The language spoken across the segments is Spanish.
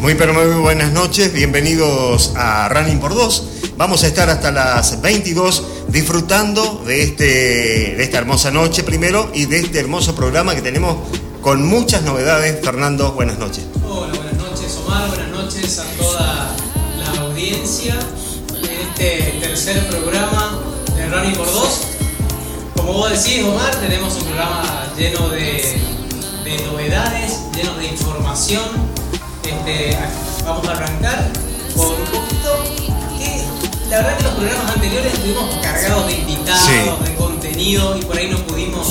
Muy pero muy buenas noches, bienvenidos a Running por Dos. Vamos a estar hasta las 22 disfrutando de, este, de esta hermosa noche primero y de este hermoso programa que tenemos con muchas novedades. Fernando, buenas noches. Hola, buenas noches Omar, buenas noches a toda la audiencia de este tercer programa de Running por Dos. Como vos decís Omar, tenemos un programa lleno de novedades, lleno de información. Este, vamos a arrancar con un poquito que la verdad que los programas anteriores estuvimos cargados de invitados, Sí. de contenido y por ahí no pudimos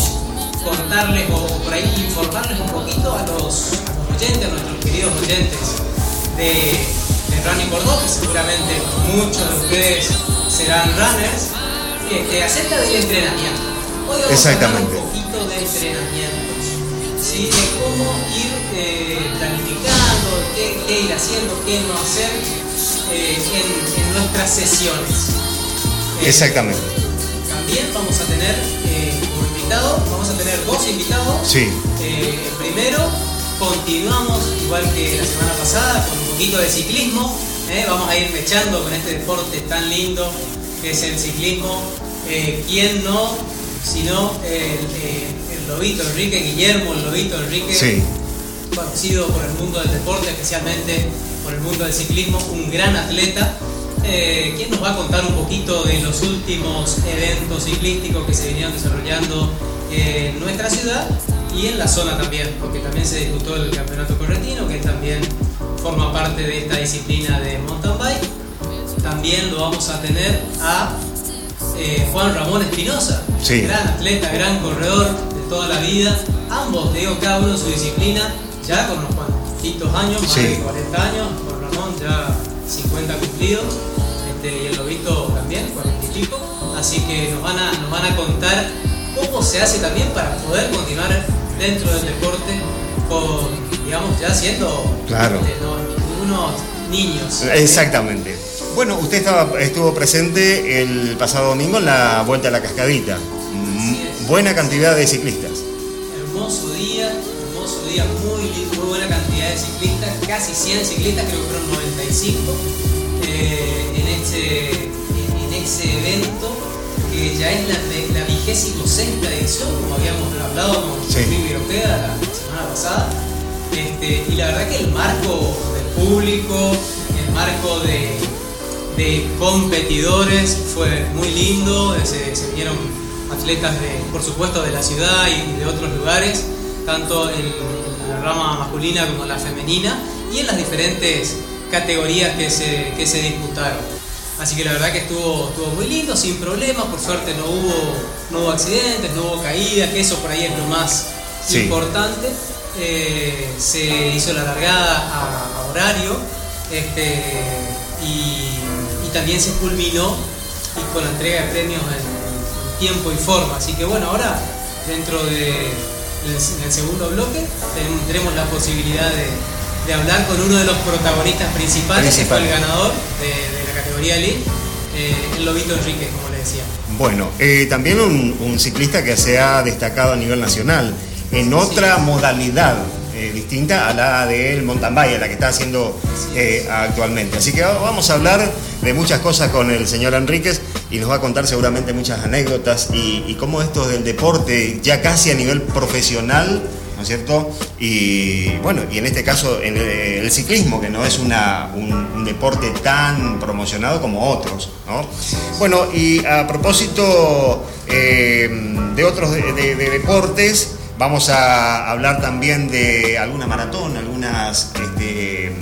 contarles o por ahí informarles un poquito a los, a los oyentes, a nuestros queridos oyentes de, de Running Dos, que seguramente muchos de ustedes serán runners, este, acerca del entrenamiento. Hoy vamos Exactamente. a hablar un poquito de entrenamientos, ¿sí? de cómo ir eh, planificando, qué, qué ir haciendo, qué no hacer eh, en, en nuestras sesiones. Eh, Exactamente. también vamos a tener como invitado, vamos a tener dos invitados. Sí, primero, continuamos, igual que la semana pasada, con un poquito de ciclismo. ¿eh? Vamos a ir mechando con este deporte tan lindo que es el ciclismo. Eh, ¿Quién no? Sino el, eh, el Lobito Enrique, Guillermo, el Lobito Enrique, sí. conocido por el mundo del deporte, especialmente por el mundo del ciclismo, un gran atleta, eh, quien nos va a contar un poquito de los últimos eventos ciclísticos que se vinieron desarrollando en nuestra ciudad y en la zona también, porque también se disputó el campeonato correntino, que también forma parte de esta disciplina de mountain bike. También lo vamos a tener a eh, Juan Ramón Espinosa, Sí. gran atleta, gran corredor toda la vida. Ambos, digo, cada uno en su disciplina, ya con unos cuantitos años, más Sí. de 40 años. Juan Ramón ya 50 cumplidos, este, y el Lobito también, 40 y pico. Así que nos van, a, nos van a contar cómo se hace también para poder continuar dentro del deporte con, digamos, ya siendo Claro. este, no, unos niños. Exactamente. Bueno, usted estaba, estuvo presente el pasado domingo en la Vuelta a la Cascadita. Buena cantidad de ciclistas. Hermoso día, hermoso día, muy, muy buena cantidad de ciclistas, casi 100 ciclistas, creo que fueron 95 eh, en, este, en, ese evento, que ya es la, la vigésimo sexta edición, como habíamos hablado con Sí. Ojeda la, semana pasada. Este, y la verdad que el marco del público, el marco de, de competidores fue muy lindo, se, se vinieron atletas de, por supuesto, de la ciudad y de otros lugares, tanto en la rama masculina como la femenina, y en las diferentes categorías que se, que se disputaron. Así que la verdad que estuvo, estuvo muy lindo, sin problemas, por suerte no hubo, no hubo accidentes, no hubo caídas, que eso por ahí es lo más Sí. importante. Eh, se hizo la largada a, a horario este, y, y también se culminó y con la entrega de premios en tiempo y forma. Así que bueno, ahora dentro de, del, del segundo bloque tenemos la posibilidad de, de hablar con uno de los protagonistas principales, que fue el ganador de, de la categoría Elite, eh, el Lobito Enríquez, como le decía. Bueno, eh, también un, un ciclista que se ha destacado a nivel nacional. En otra modalidad eh, distinta a la del mountain bike, a la que está haciendo eh, actualmente. Así que vamos a hablar de muchas cosas con el señor Enríquez y nos va a contar seguramente muchas anécdotas y, cómo esto del deporte ya casi a nivel profesional, ¿no es cierto? Y bueno, y en este caso el, ciclismo, que no es un, deporte tan promocionado como otros, ¿no? Bueno, y a propósito eh, de otros de deportes, Vamos a hablar también de alguna maratón, algunas este, eh,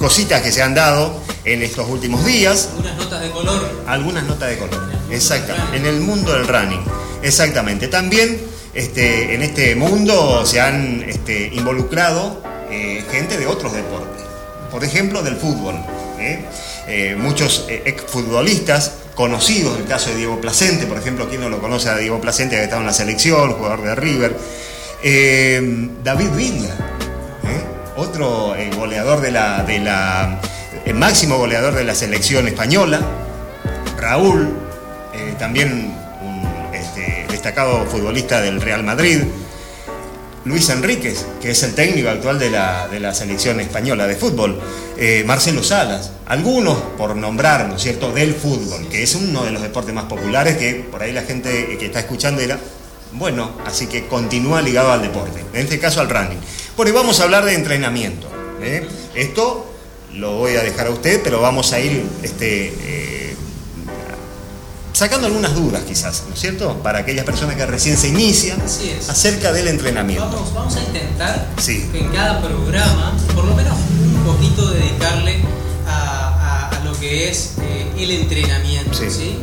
cositas que se han dado en estos últimos días, Algunas notas de color. algunas notas de color. Exactamente, en el mundo del running. Exactamente. También este, en este mundo se han este, involucrado eh, gente de otros deportes. Por ejemplo, del fútbol. ¿eh? Eh, muchos exfutbolistas conocidos, el caso de Diego Placente, por ejemplo, ¿quién no lo conoce a Diego Placente, que ha estado en la selección, jugador de River? Eh, David Villa, ¿eh? otro eh, goleador de la, de la el máximo goleador de la selección española, Raúl, también un este, destacado futbolista del Real Madrid, Luis Enríquez, que es el técnico actual de la, de la selección española de fútbol, eh, Marcelo Salas, algunos por nombrar, ¿no cierto?, del fútbol, que es uno de los deportes más populares que por ahí la gente que está escuchando dirá, bueno, así que continúa ligado al deporte, en este caso al running. Bueno, y vamos a hablar de entrenamiento. ¿eh? Esto lo voy a dejar a usted, pero vamos a ir este, eh, sacando algunas dudas quizás, ¿no es cierto? Para aquellas personas que recién se inician acerca del entrenamiento. Vamos, a intentar que en cada programa, por lo menos un poquito dedicarle a, lo que es eh, el entrenamiento, ¿sí?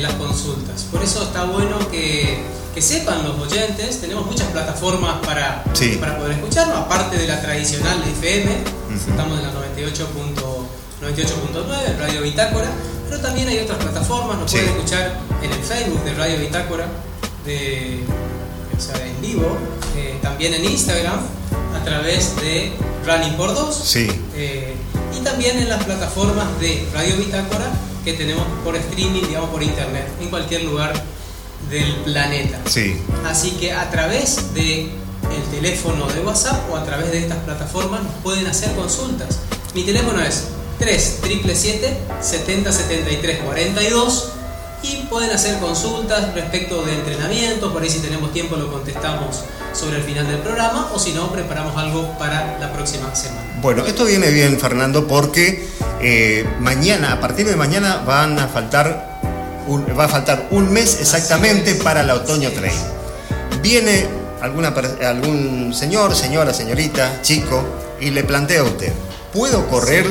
las consultas. Por eso está bueno que que sepan los oyentes, tenemos muchas plataformas para, para poder escucharnos, aparte de la tradicional FM, estamos en la 98.9, Radio Bitácora, pero también hay otras plataformas, nos pueden escuchar en el Facebook de Radio Bitácora, de, o sea, en vivo, eh, también en Instagram, a través de Running por 2, eh, y también en las plataformas de Radio Bitácora que tenemos por streaming, digamos por internet, en cualquier lugar del planeta. Sí. Así que a través de el teléfono de WhatsApp o a través de estas plataformas nos pueden hacer consultas. Mi teléfono es 3 70 73 42 y pueden hacer consultas respecto de entrenamiento, por ahí si tenemos tiempo lo contestamos sobre el final del programa o si no preparamos algo para la próxima semana. Bueno, esto viene bien Fernando porque eh, mañana, a partir de mañana van a faltar va a faltar un mes exactamente para la otoño trail. Viene alguna, algún señor, señora, señorita, chico, y le plantea a usted, ¿puedo correr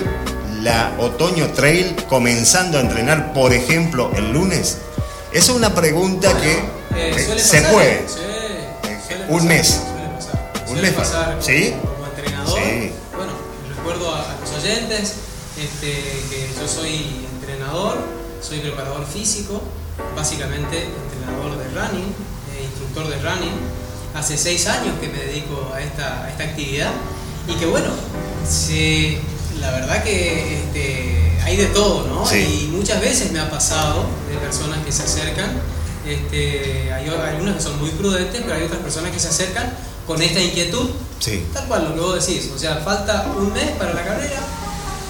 la otoño trail comenzando a entrenar, por ejemplo, el lunes? Esa es una pregunta que eh, se puede. Eh, un mes. Un mes pasar ¿Sí? como, entrenador. Bueno, recuerdo a, los oyentes este, que yo soy entrenador soy preparador físico, básicamente entrenador de running, eh, instructor de running. Hace seis años que me dedico a esta, esta actividad y que bueno, la verdad que este, hay de todo, ¿no? Y muchas veces me ha pasado de personas que se acercan, este, hay algunas que son muy prudentes, pero hay otras personas que se acercan con esta inquietud, tal cual lo que vos decís, o sea, falta un mes para la carrera,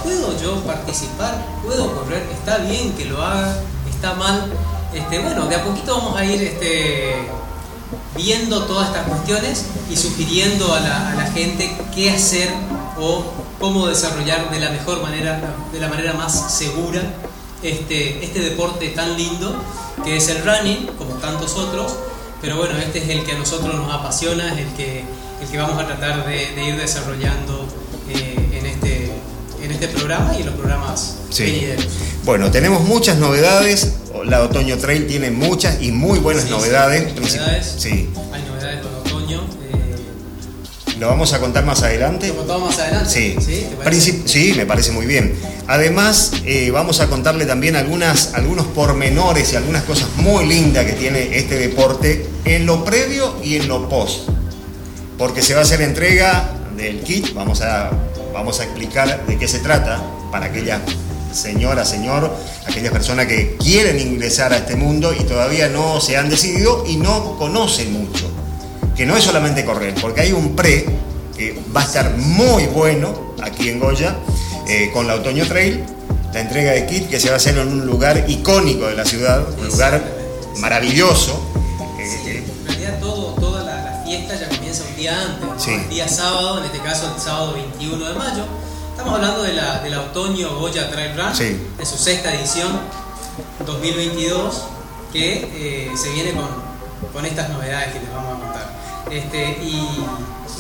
¿puedo yo participar? ¿Puedo correr? ¿Está bien que lo haga? ¿Está mal? Este, bueno, de a poquito vamos a ir este, viendo todas estas cuestiones y sugiriendo a la, gente qué hacer o cómo desarrollar de la mejor manera, de la manera más segura este, este deporte tan lindo que es el running, como tantos otros, pero bueno, este es el que a nosotros nos apasiona, es el que, el que vamos a tratar de, ir desarrollando eh, en este en este programa y en los programas sí. Bueno, tenemos muchas novedades. La Otoño Trail tiene muchas y muy buenas novedades. novedades. Sí. Novedades otoño. ¿Lo vamos a contar más adelante? ¿Lo contamos más adelante? Sí. ¿Sí, me parece muy bien. Además, eh, vamos a contarle también algunas, algunos pormenores y algunas cosas muy lindas que tiene este deporte en lo previo y en lo post. Porque se va a hacer entrega del kit, vamos a vamos a explicar de qué se trata para aquella señora, señor, aquellas personas que quieren ingresar a este mundo y todavía no se han decidido y no conocen mucho. Que no es solamente correr, porque hay un pre que va a estar muy bueno aquí en Goya eh, con la Otoño Trail, la entrega de kit que se va a hacer en un lugar icónico de la ciudad, un lugar maravilloso. en realidad toda la fiesta ya antes, el día sábado, en este caso el sábado 21 de mayo. Estamos hablando de la, del otoño Goya Trail Run, de su sexta edición 2022, que eh, se viene con, con, estas novedades que les vamos a contar. Este, y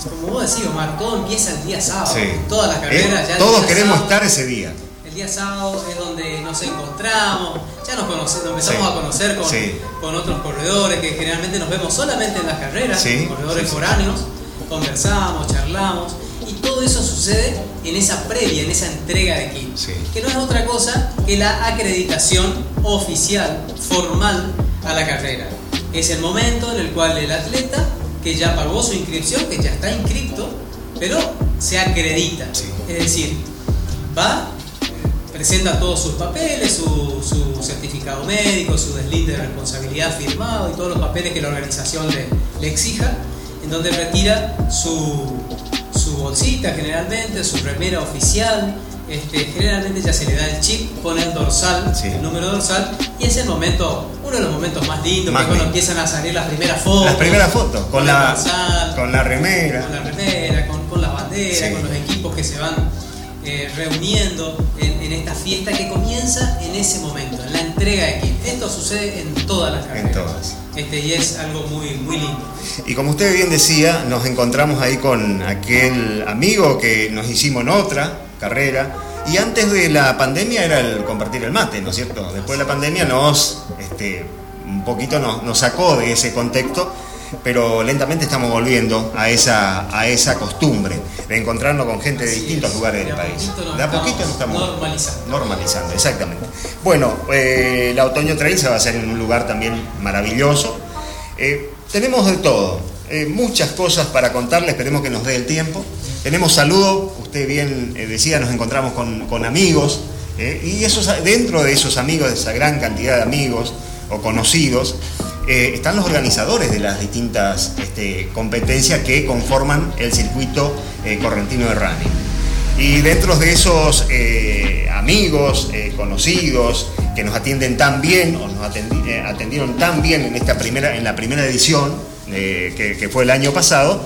como vos decís, Omar, todo empieza el día sábado. Todas las carreras ya. Todos queremos estar ese día. El día sábado es donde nos encontramos, ya nos, conocemos, empezamos a conocer con, con, otros corredores que generalmente nos vemos solamente en las carreras, corredores foráneos, conversamos, charlamos y todo eso sucede en esa previa, en esa entrega de kit, que no es otra cosa que la acreditación oficial, formal a la carrera. Es el momento en el cual el atleta que ya pagó su inscripción, que ya está inscrito, pero se acredita. Es decir, va presenta todos sus papeles, su, certificado médico, su deslinde de responsabilidad firmado y todos los papeles que la organización le, exija. en donde retira su, su bolsita generalmente, su remera oficial, este, generalmente ya se le da el chip, pone el dorsal, el número dorsal, y es el momento, uno de los momentos más lindos, que cuando empiezan a salir las primeras fotos. Las primeras fotos, con, la, con la remera. Con la remera, con, con las banderas, con los equipos que se van eh, reuniendo en, esta fiesta que comienza en ese momento, en la entrega de kit. Esto sucede en todas las carreras. En todas. Este, y es algo muy, muy lindo. Y como usted bien decía, nos encontramos ahí con aquel amigo que nos hicimos en otra carrera. Y antes de la pandemia era el compartir el mate, ¿no es cierto? Después de la pandemia nos, este, un poquito nos, nos sacó de ese contexto pero lentamente estamos volviendo a esa, a esa costumbre de encontrarnos con gente de distintos lugares del país. De a poquito nos estamos normalizando. Normalizando, exactamente. Bueno, eh, la Otoño Trail se va a hacer en un lugar también maravilloso. Eh, tenemos de todo, eh, muchas cosas para contarles, esperemos que nos dé el tiempo. Tenemos saludos, usted bien decía, nos encontramos con, amigos, y esos, dentro de esos amigos, de esa gran cantidad de amigos o conocidos, eh, están los organizadores de las distintas este, competencias que conforman el circuito eh, correntino de running. Y dentro de esos eh, amigos, conocidos, que nos atienden tan bien o nos atendieron tan bien en, esta primera, en la primera edición, que, fue el año pasado,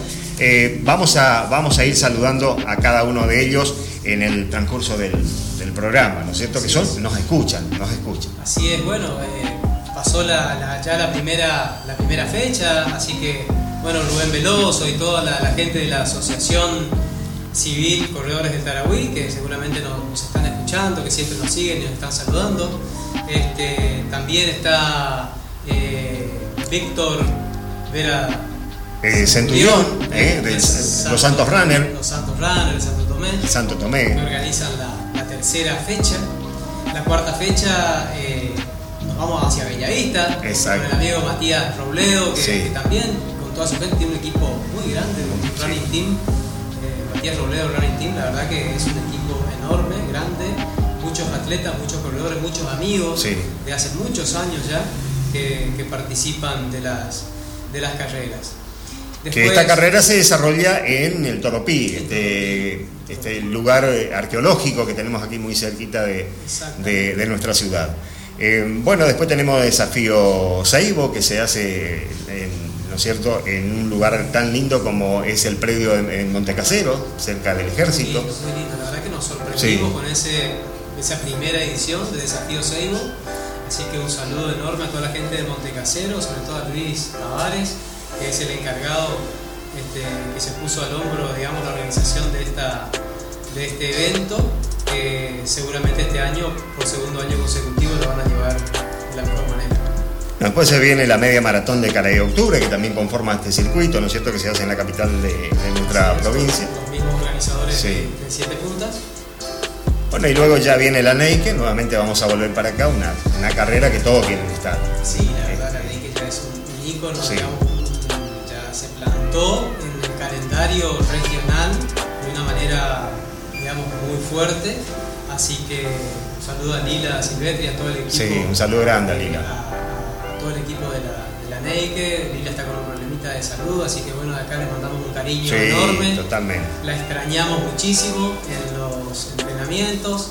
vamos, a, vamos a ir saludando a cada uno de ellos en el transcurso del, del programa, ¿no es cierto? Que son, nos escuchan, nos escuchan. Así es, bueno pasó la, ya la primera, la primera fecha, así que bueno, Rubén Veloso y toda la, gente de la Asociación Civil Corredores del Tarahui, que seguramente nos, están escuchando, que siempre nos siguen y nos están saludando. Este, también está eh, Víctor Vera eh, Centurión, eh, de, los Santos Runner. Los Santos Santo Tomé. Santo Tomé. Que organizan la, tercera fecha. La cuarta fecha vamos hacia Bellavista, con el amigo Matías Robledo, que, también con toda su gente tiene un equipo muy grande, un running team. Eh, Matías Robledo Running Team, la verdad que es un equipo enorme, grande, muchos atletas, muchos corredores, muchos amigos de hace muchos años ya que, participan de las, de las carreras. Que esta carrera se desarrolla en el Toropí, este, este lugar arqueológico que tenemos aquí muy cerquita de, de nuestra ciudad. Eh, bueno, después tenemos desafío Saibo, que se hace, en, ¿no es cierto?, en un lugar tan lindo como es el predio en, Montecasero, cerca del ejército. Muy lindo. La verdad que nos sorprendimos con ese, esa primera edición de Desafío Saibo. Así que un saludo enorme a toda la gente de Montecasero, sobre todo a Luis Tavares, que es el encargado este, que se puso al hombro, digamos, la organización de, esta, de este evento que seguramente este año, por segundo año consecutivo, lo van a llevar de la mejor manera. Después se viene la media maratón de Cara de Octubre, que también conforma este circuito, ¿no es cierto?, que se hace en la capital de, nuestra provincia. Los mismos organizadores de, Siete Puntas. Bueno, y luego ya viene la Neike, nuevamente vamos a volver para acá, una, una carrera que todos quieren estar. Sí, la verdad, la Neike ya es un ícono, ya se plantó en el calendario regional de una manera muy fuerte. Así que un saludo a Lila Silvestri, a todo el equipo. Sí, un saludo grande a Lila. A, todo el equipo de la, de la Neike. Lila está con un problemita de salud, así que bueno, de acá le mandamos un cariño enorme. Totalmente. La extrañamos muchísimo en los entrenamientos.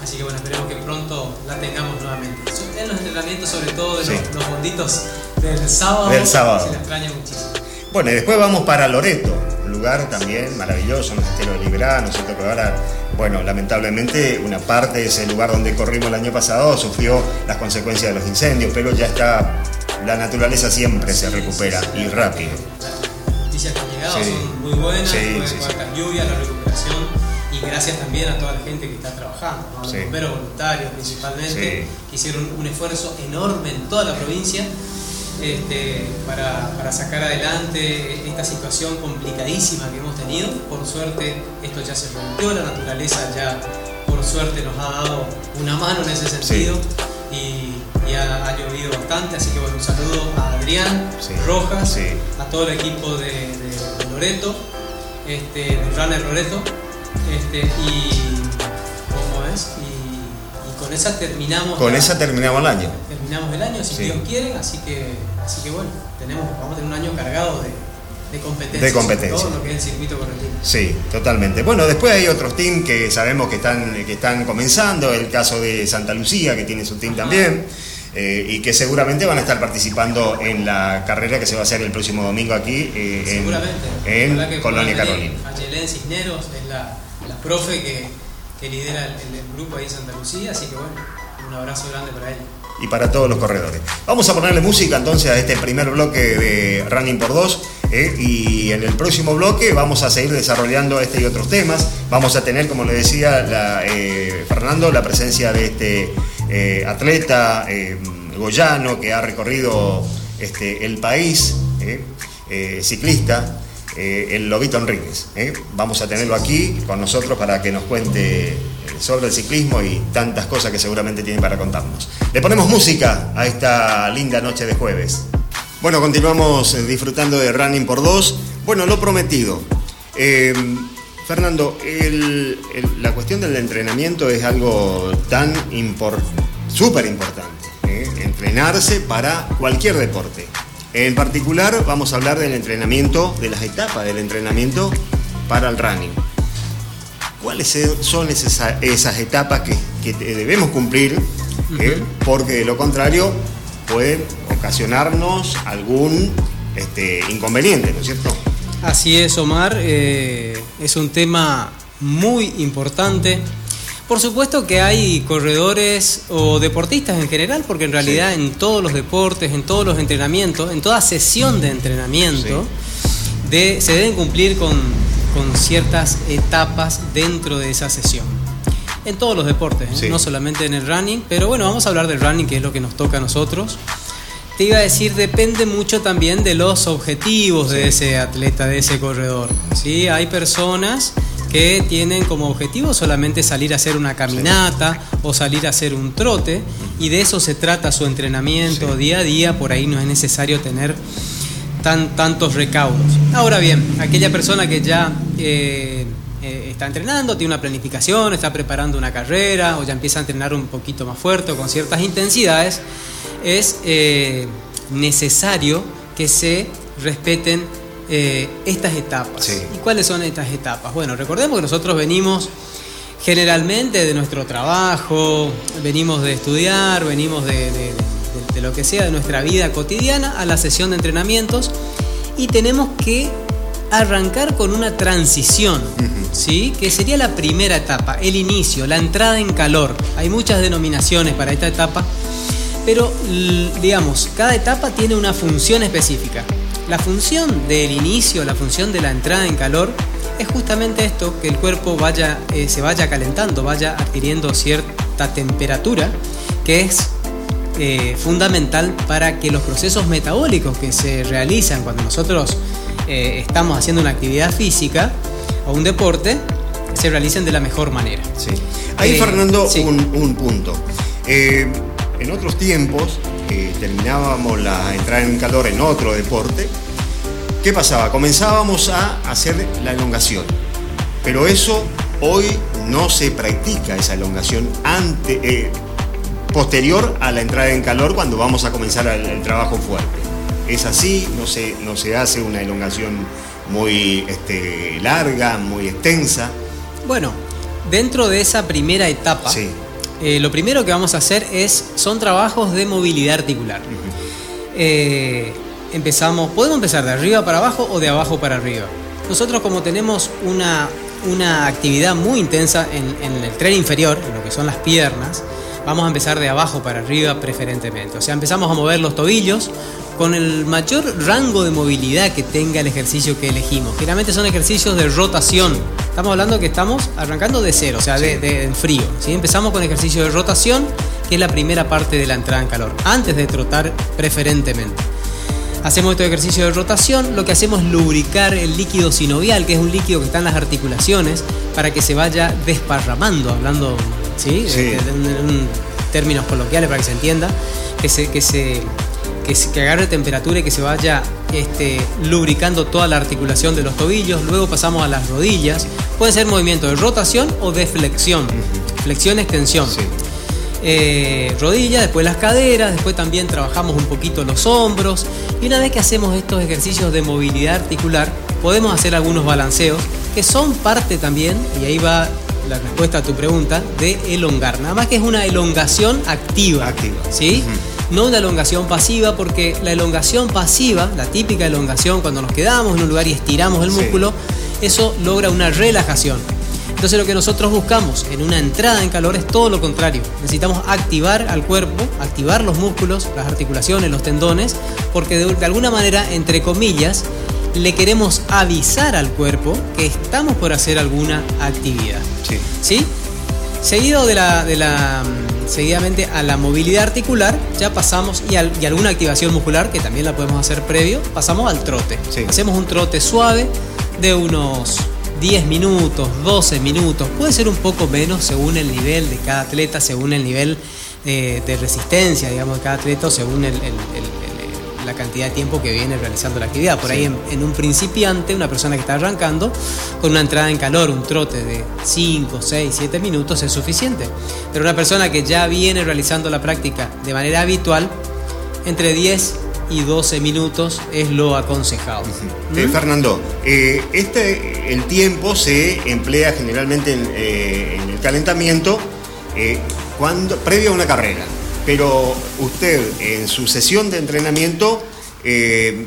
Así que bueno, esperemos que pronto la tengamos nuevamente. En los entrenamientos, sobre todo de los, bonditos del sábado, del sábado. se la extraña muchísimo. Bueno, y después vamos para Loreto lugar también maravilloso, el estero de Libra, ¿no es cierto? Que ahora, bueno, lamentablemente una parte de ese lugar donde corrimos el año pasado sufrió las consecuencias de los incendios, pero ya está, la naturaleza siempre se recupera y rápido. Las noticias que han llegado son muy buenas, sí, sí, lluvia, la recuperación y gracias también a toda la gente que está trabajando, los bomberos voluntarios principalmente, que hicieron un esfuerzo enorme en toda la provincia este, para, sacar adelante esta situación complicadísima que hemos tenido. Por suerte esto ya se rompió, la naturaleza ya por suerte nos ha dado una mano en ese sentido y, ha, llovido bastante, así que bueno, un saludo a Adrián Rojas, a todo el equipo de, Loreto, este, de Runner Loreto, este, y ¿cómo es? Y, con esa terminamos. Con esa terminamos el año terminamos el año, si Dios quiere, así que, así que bueno, tenemos, vamos a tener un año cargado de, de competencia. De competencia. Todo lo que es el circuito correntino. Sí, totalmente. Bueno, después hay otros teams que sabemos que están, que están comenzando, el caso de Santa Lucía, que tiene su team también, eh, y que seguramente van a estar participando en la carrera que se va a hacer el próximo domingo aquí eh, en- Seguramente. en, que Colonia Carolina. Ayelén Cisneros es la, la profe que, que lidera el, el grupo ahí en Santa Lucía, así que bueno, un abrazo grande para ella. Y para todos los corredores. Vamos a ponerle música entonces a este primer bloque de Running por Dos eh, y en el próximo bloque vamos a seguir desarrollando este y otros temas. Vamos a tener, como le decía eh, Fernando, la presencia de este eh, atleta goyano que ha recorrido este, el país, ciclista, eh, el Lobito Enríquez. eh. Vamos a tenerlo aquí con nosotros para que nos cuente eh, sobre el ciclismo y tantas cosas que seguramente tiene para contarnos. Le ponemos música a esta linda noche de jueves. Bueno, continuamos disfrutando de Running por Dos. Bueno, lo prometido. Fernando, la cuestión del entrenamiento es algo tan súper importante. Entrenarse para cualquier deporte. En particular, vamos a hablar del entrenamiento, de las etapas del entrenamiento para el running. ¿Cuáles son esas, esas etapas que, que debemos cumplir? ¿eh? Porque de lo contrario pueden ocasionarnos algún este, inconveniente, ¿no es cierto? Así es, Omar. eh, es un tema muy importante. Por supuesto que hay corredores o deportistas en general, porque en realidad en todos los deportes, en todos los entrenamientos, en toda sesión de entrenamiento, de- se deben cumplir con, con ciertas etapas dentro de esa sesión. En todos los deportes, ¿eh? Sí. no solamente en el running, pero bueno, vamos a hablar del running, que es lo que nos toca a nosotros. Te iba a decir, depende mucho también de los objetivos de ese atleta, de ese corredor. ¿sí? Hay personas que tienen como objetivo solamente salir a hacer una caminata o salir a hacer un trote y de eso se trata su entrenamiento Sí. día a día, por ahí no es necesario tener tan, tantos recaudos. Ahora bien, aquella persona que ya eh, eh, está entrenando, tiene una planificación, está preparando una carrera o ya empieza a entrenar un poquito más fuerte o con ciertas intensidades, es eh, necesario que se respeten eh, estas etapas. Sí. ¿Y cuáles son estas etapas? Bueno, recordemos que nosotros venimos generalmente de nuestro trabajo, venimos de estudiar, venimos de, de- de- de lo que sea de nuestra vida cotidiana a la sesión de entrenamientos y tenemos que arrancar con una transición, ¿sí? que sería la primera etapa, el inicio, la entrada en calor. Hay muchas denominaciones para esta etapa, pero digamos, cada etapa tiene una función específica. La función del inicio, la función de la entrada en calor, es justamente esto, que el cuerpo vaya, eh, se vaya calentando, vaya adquiriendo cierta temperatura, que es eh, fundamental para que los procesos metabólicos que se realizan cuando nosotros eh, estamos haciendo una actividad física o un deporte, se realicen de la mejor manera. Sí. Ahí, Fernando, sí. un, un punto. En otros tiempos, eh, terminábamos la entrada en calor en otro deporte. ¿Qué pasaba? Comenzábamos a hacer la elongación. Pero eso hoy no se practica, esa elongación ante, eh, posterior a la entrada en calor cuando vamos a comenzar el, el trabajo fuerte. Es así, no se, no se hace una elongación muy este, larga, muy extensa. Bueno, dentro de esa primera etapa, Sí. Eh, lo primero que vamos a hacer es, son trabajos de movilidad articular. Eh, empezamos, podemos empezar de arriba para abajo o de abajo para arriba. Nosotros como tenemos una, una actividad muy intensa en, en el tren inferior, en lo que son las piernas, vamos a empezar de abajo para arriba preferentemente. O sea, empezamos a mover los tobillos con el mayor rango de movilidad que tenga el ejercicio que elegimos. Generalmente son ejercicios de rotación. Estamos hablando que estamos arrancando de cero, o sea, de, de- en frío. ¿sí? Empezamos con ejercicio de rotación, que es la primera parte de la entrada en calor, antes de trotar preferentemente. Hacemos este ejercicio de rotación, lo que hacemos es lubricar el líquido sinovial, que es un líquido que está en las articulaciones, para que se vaya desparramando, hablando ¿sí? Sí. En, en términos coloquiales para que se entienda, que se, que se, que, que agarre temperatura y que se vaya este, lubricando toda la articulación de los tobillos. Luego pasamos a las rodillas. Pueden ser movimientos de rotación o de flexión. Flexión, extensión. Sí. eh, rodillas, después las caderas, después también trabajamos un poquito los hombros. Y una vez que hacemos estos ejercicios de movilidad articular, podemos hacer algunos balanceos que son parte también, y ahí va la respuesta a tu pregunta, de elongar. Nada más que es una elongación activa. Activa. ¿Sí? No una elongación pasiva, porque la elongación pasiva, la típica elongación cuando nos quedamos en un lugar y estiramos el Sí. músculo, eso logra una relajación. Entonces lo que nosotros buscamos en una entrada en calor es todo lo contrario. Necesitamos activar al cuerpo, activar los músculos, las articulaciones, los tendones, porque de, de alguna manera, entre comillas, le queremos avisar al cuerpo que estamos por hacer alguna actividad. Sí. ¿Sí? Seguido de la, de la mm, seguidamente a la movilidad articular, ya pasamos y, al- y alguna activación muscular que también la podemos hacer previo, pasamos al trote. Sí. Hacemos un trote suave de unos 10 minutos, 12 minutos, puede ser un poco menos según el nivel de cada atleta, según el nivel eh, de resistencia, digamos, de cada atleta, o según el- el- el- el- la cantidad de tiempo que viene realizando la actividad. Por ahí en, en un principiante, una persona que está arrancando, con una entrada en calor, un trote de 5, 6, 7 minutos es suficiente. Pero una persona que ya viene realizando la práctica de manera habitual, entre 10 y 12 minutos es lo aconsejado. Eh, ¿Mm? Fernando, eh, este, el tiempo se emplea generalmente en, eh, en el calentamiento eh, cuando, previo a una carrera, pero usted en su sesión de entrenamiento eh,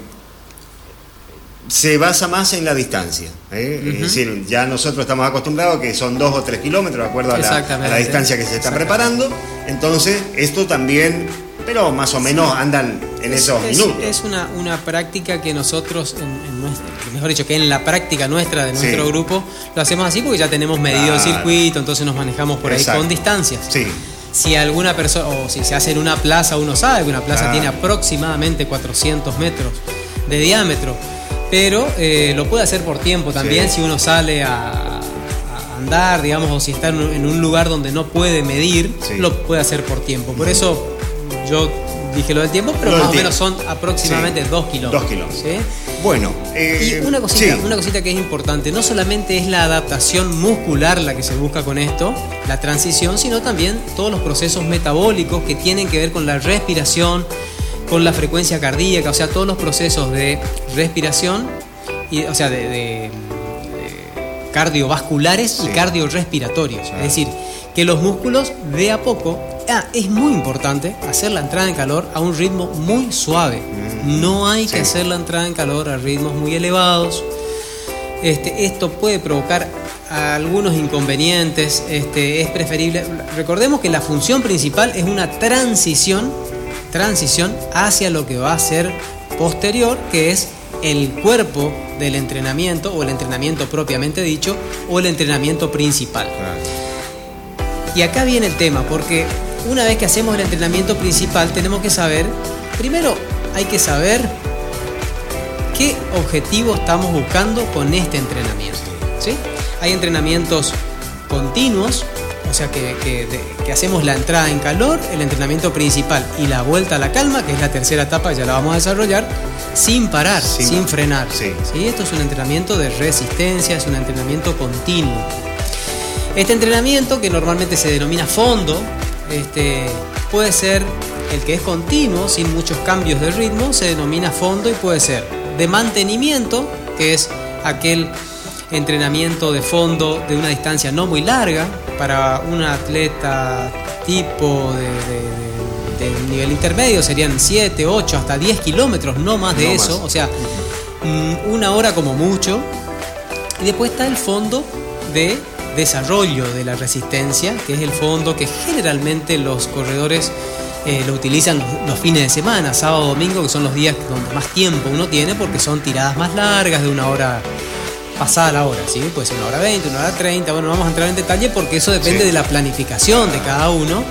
se basa más en la distancia. ¿eh? Es decir, ya nosotros estamos acostumbrados a que son dos o tres kilómetros de acuerdo a la, a Exactamente. la distancia que se está preparando. Entonces, esto también, pero más o menos andan en esos es, minutos. es una, una práctica que nosotros, en, en nuestra- mejor dicho, que en la práctica nuestra de nuestro Sí. grupo, lo hacemos así porque ya tenemos medido el circuito, entonces nos manejamos por ahí con distancias. Sí. Si alguna persona, o si se hace en una plaza, uno sabe que una plaza tiene aproximadamente 400 metros de diámetro, pero eh, lo puede hacer por tiempo también Sí. si uno sale a, a andar, digamos, o si está en un, en un lugar donde no puede medir, Sí. lo puede hacer por tiempo. Por eso yo dije lo del tiempo, pero Lo más o menos son aproximadamente Sí. 2 kilómetros. Dos kilómetros. ¿sí? Bueno, eh, Y una cosita, sí. una cosita que es importante, no solamente es la adaptación muscular la que se busca con esto, la transición, sino también todos los procesos metabólicos que tienen que ver con la respiración, con la frecuencia cardíaca, o sea, todos los procesos de respiración, y, o sea, de, de- de cardiovasculares Sí. y cardiorrespiratorios. Claro. Es decir, que los músculos de a poco, ah, es muy importante hacer la entrada en calor a un ritmo muy suave. Mm, No hay que sí. hacer la entrada en calor a ritmos muy elevados. Este, esto puede provocar algunos inconvenientes. Este, es preferible. Recordemos que la función principal es una transición, transición hacia lo que va a ser posterior, que es el cuerpo del entrenamiento o el entrenamiento propiamente dicho o el entrenamiento principal. Y acá viene el tema, porque una vez que hacemos el entrenamiento principal tenemos que saber, primero hay que saber qué objetivo estamos buscando con este entrenamiento. ¿sí? Hay entrenamientos continuos, o sea que, que- de- que hacemos la entrada en calor, el entrenamiento principal y la vuelta a la calma, que es la tercera etapa, ya la vamos a desarrollar, sin parar, Sin sin, frenar. sí. ¿sí? Esto es un entrenamiento de resistencia, es un entrenamiento continuo. Este entrenamiento, que normalmente se denomina fondo, este, puede ser el que es continuo, sin muchos cambios de ritmo, se denomina fondo y puede ser de mantenimiento, que es aquel entrenamiento de fondo de una distancia no muy larga para un atleta tipo de, de- de- de nivel intermedio, serían 7, 8, hasta 10 kilómetros, no más de No eso, más. o sea, mm, una hora como mucho, y después está el fondo de desarrollo de la resistencia, que es el fondo que generalmente los corredores eh, lo utilizan los, fines de semana, sábado, domingo, que son los días donde más tiempo uno tiene, porque son tiradas más largas, de una hora pasada la hora, ¿sí? Puede ser una hora 20, una hora 30, bueno, no vamos a entrar en detalle porque eso depende Sí. de la planificación de cada uno,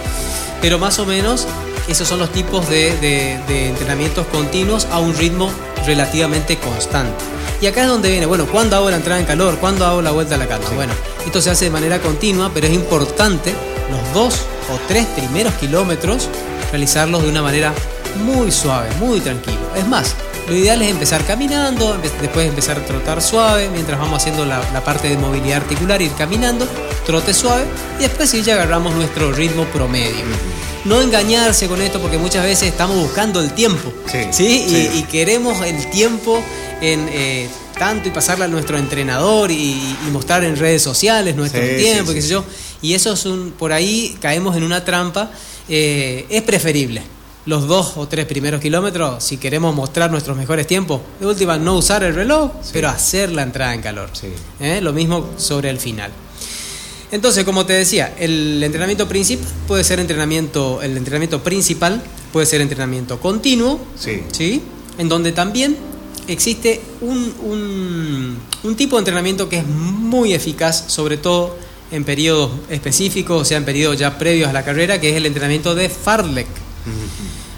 pero más o menos esos son los tipos de, de- de entrenamientos continuos a un ritmo relativamente constante. Y acá es donde viene, bueno, ¿cuándo hago la entrada en calor? ¿Cuándo hago la vuelta a la calma? Bueno, esto se hace de manera continua, pero es importante los dos o tres primeros kilómetros realizarlos de una manera muy suave, muy tranquilo. Es más, Lo ideal es empezar caminando, después empezar a trotar suave, mientras vamos haciendo la, parte de movilidad articular, ir caminando, trote suave, y después sí ya agarramos nuestro ritmo promedio. No engañarse con esto porque muchas veces estamos buscando el tiempo, ¿sí? Y, queremos el tiempo en... Eh, tanto y pasarle a nuestro entrenador y, mostrar en redes sociales nuestro tiempo, qué sé yo. Y eso es un, por ahí caemos en una trampa. Eh, es preferible los dos o tres primeros kilómetros, si queremos mostrar nuestros mejores tiempos, de última no usar el reloj, pero hacer la entrada en calor. ¿Eh? Lo mismo sobre el final. Entonces, como te decía, el entrenamiento principal puede ser entrenamiento, el entrenamiento principal puede ser entrenamiento continuo, sí. En donde también existe un, un, tipo de entrenamiento que es muy eficaz, sobre todo en periodos específicos, o sea, en periodos ya previos a la carrera, que es el entrenamiento de Farlek.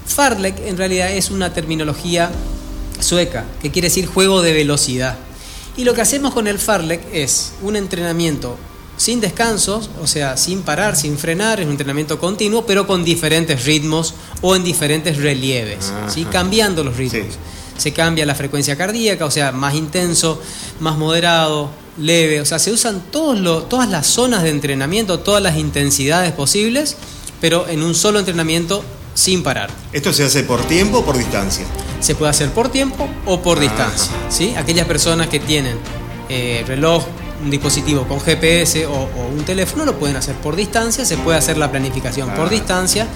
Farlek en realidad es una terminología sueca, que quiere decir juego de velocidad. Y lo que hacemos con el Farlek es un entrenamiento sin descansos, o sea, sin parar, sin frenar, es un entrenamiento continuo, pero con diferentes ritmos o en diferentes relieves, ¿sí? cambiando los ritmos. Se cambia la frecuencia cardíaca, o sea, más intenso, más moderado, leve, o sea, se usan todos todas las zonas de entrenamiento, todas las intensidades posibles, pero en un solo entrenamiento sin parar. ¿Esto se hace por tiempo o por distancia? Se puede hacer por tiempo o por ah. distancia. ¿sí? Aquellas personas que tienen eh, reloj, un dispositivo con GPS o, un teléfono lo pueden hacer por distancia, se puede hacer la planificación por ah. distancia.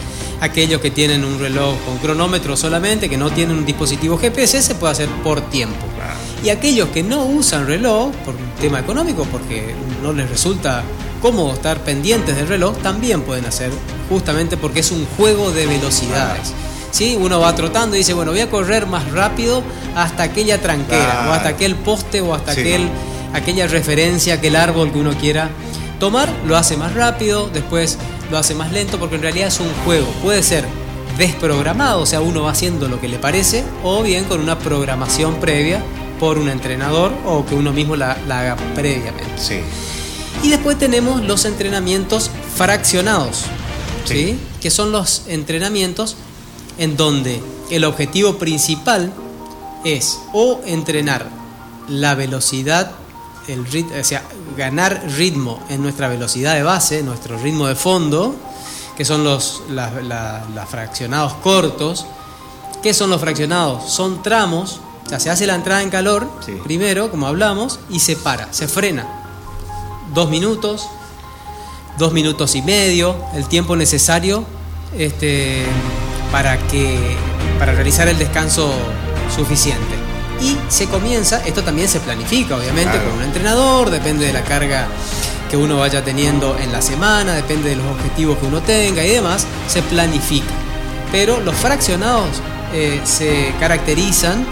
Aquellos que tienen un reloj con cronómetro solamente, que no tienen un dispositivo GPS, se puede hacer por tiempo. Y aquellos que no usan reloj, por un tema económico, porque no les resulta cómodo estar pendientes del reloj, también pueden hacer, justamente porque es un juego de velocidades. ¿Sí? Uno va trotando y dice, bueno, voy a correr más rápido hasta aquella tranquera, o hasta aquel poste, o hasta aquel, aquella referencia, aquel árbol que uno quiera tomar, lo hace más rápido, después lo hace más lento, porque en realidad es un juego. Puede ser desprogramado, o sea, uno va haciendo lo que le parece, o bien con una programación previa por un entrenador o que uno mismo la, la haga previamente. Sí. Y después tenemos los entrenamientos fraccionados, sí. que son los entrenamientos en donde el objetivo principal es o entrenar la velocidad, el o sea, ganar ritmo en nuestra velocidad de base, nuestro ritmo de fondo, que son los fraccionados cortos. ¿Qué son los fraccionados? Son tramos, o sea, se hace la entrada en calor primero, como hablamos, y se para, se frena dos minutos, dos minutos y medio, el tiempo necesario este, para, que, para realizar el descanso suficiente. Y se comienza, esto también se planifica obviamente con un entrenador, depende de la carga que uno vaya teniendo en la semana, depende de los objetivos que uno tenga y demás, se planifica. Pero los fraccionados eh, se caracterizan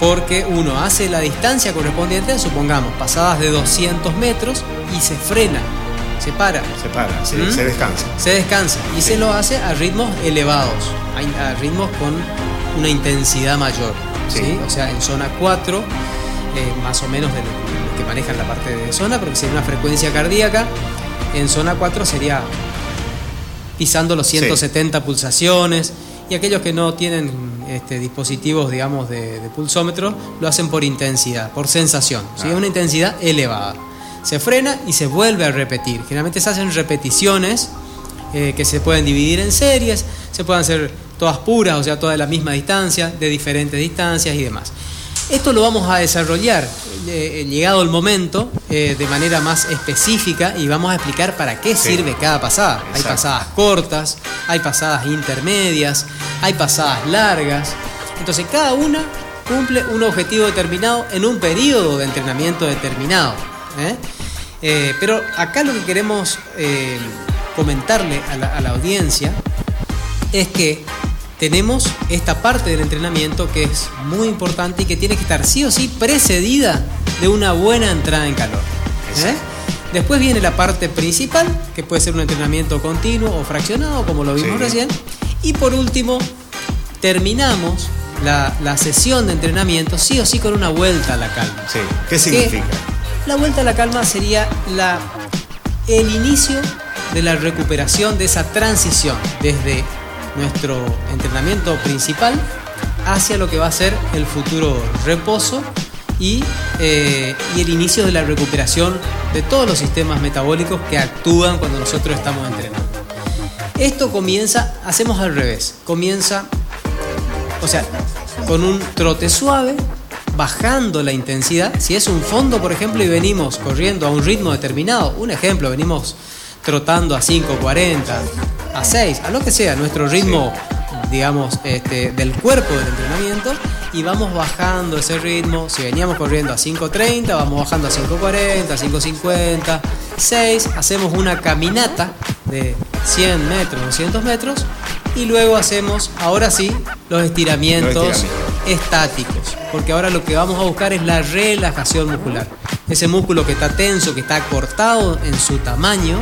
porque uno hace la distancia correspondiente, supongamos, pasadas de 200 metros y se frena, se para. Se para, se, ¿Mm? descansa. Se descansa y se lo hace a ritmos elevados, a, ritmos con una intensidad mayor. Sí. O sea, en zona 4, eh, más o menos de los que manejan la parte de zona, porque sería una frecuencia cardíaca, en zona 4 sería pisando los 170 pulsaciones y aquellos que no tienen este, dispositivos, digamos, de, pulsómetro, lo hacen por intensidad, por sensación, ¿sí? una intensidad elevada. Se frena y se vuelve a repetir. Generalmente se hacen repeticiones eh, que se pueden dividir en series, se pueden hacer todas puras, o sea, todas de la misma distancia, de diferentes distancias y demás. Esto lo vamos a desarrollar eh, eh, llegado el momento de manera más específica y vamos a explicar para qué sirve cada pasada. Hay pasadas cortas, hay pasadas intermedias, hay pasadas largas. Entonces cada una cumple un objetivo determinado en un periodo de entrenamiento determinado. ¿eh? Eh, pero acá lo que queremos eh, comentarle a la, a la audiencia es que tenemos esta parte del entrenamiento que es muy importante y que tiene que estar sí o sí precedida de una buena entrada en calor. Después viene la parte principal, que puede ser un entrenamiento continuo o fraccionado, como lo vimos recién. Y por último, terminamos la, sesión de entrenamiento sí o sí con una vuelta a la calma. Sí. ¿Qué significa? la vuelta a la calma sería la, el inicio de la recuperación de esa transición desde nuestro entrenamiento principal hacia lo que va a ser el futuro reposo y, eh, y, el inicio de la recuperación de todos los sistemas metabólicos que actúan cuando nosotros estamos entrenando. Esto comienza, hacemos al revés, comienza, o sea, con un trote suave, bajando la intensidad. Si es un fondo, por ejemplo, y venimos corriendo a un ritmo determinado, un ejemplo, venimos trotando a 5.40, a 6, a lo que sea, nuestro ritmo, digamos, este, del cuerpo del entrenamiento, y vamos bajando ese ritmo. Si veníamos corriendo a 5.30, vamos bajando a 5.40, 5.50, 6, hacemos una caminata de 100 metros, 200 metros, y luego hacemos, ahora sí, los estiramientos, estáticos, porque ahora lo que vamos a buscar es la relajación muscular. Ese músculo que está tenso, que está cortado en su tamaño,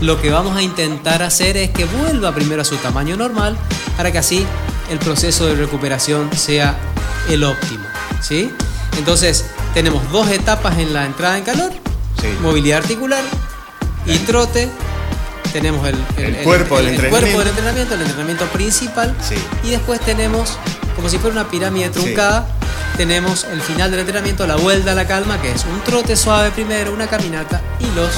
lo que vamos a intentar hacer es que vuelva primero a su tamaño normal para que así el proceso de recuperación sea el óptimo. ¿sí? Entonces, tenemos dos etapas en la entrada en calor, movilidad articular y trote. Tenemos el, cuerpo, del el cuerpo del entrenamiento, el entrenamiento principal. Y después tenemos, como si fuera una pirámide truncada, tenemos el final del entrenamiento, la vuelta a la calma, que es un trote suave primero, una caminata y los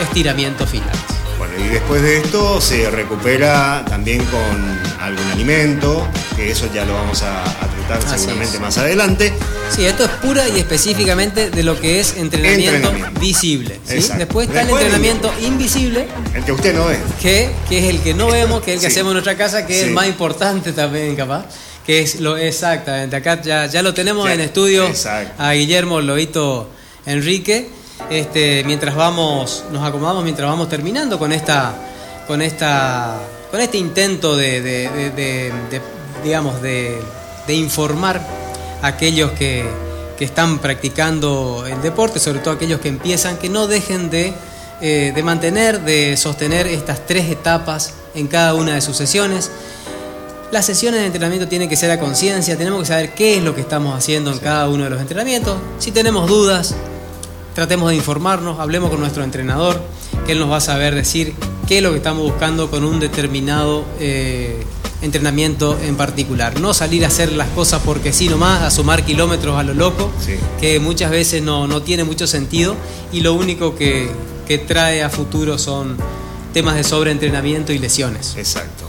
estiramientos finales. Bueno, y después de esto se recupera también con algún alimento, que eso ya lo vamos a, tratar seguramente más adelante. Sí, esto es pura y específicamente de lo que es entrenamiento, visible. Después está el entrenamiento invisible. El que usted no ve. Que, que es el que no vemos, que es el que hacemos en nuestra casa, que es el más importante también, capaz que es lo exactamente. Acá ya, ya lo tenemos en estudio a Guillermo Loito Enrique. Este, mientras vamos, nos acomodamos mientras vamos terminando con esta, con esta, con este intento de, digamos, de, informar a aquellos que, que, están practicando el deporte, sobre todo aquellos que empiezan, que no dejen de, eh, de mantener, de sostener estas tres etapas en cada una de sus sesiones. Las sesiones de entrenamiento tienen que ser a conciencia, tenemos que saber qué es lo que estamos haciendo en cada uno de los entrenamientos. Si tenemos dudas, tratemos de informarnos, hablemos con nuestro entrenador, que él nos va a saber decir qué es lo que estamos buscando con un determinado eh, entrenamiento en particular. No salir a hacer las cosas porque sí nomás, a sumar kilómetros a lo loco, que muchas veces no, no, tiene mucho sentido y lo único que, que trae a futuro son temas de sobreentrenamiento y lesiones. Exacto.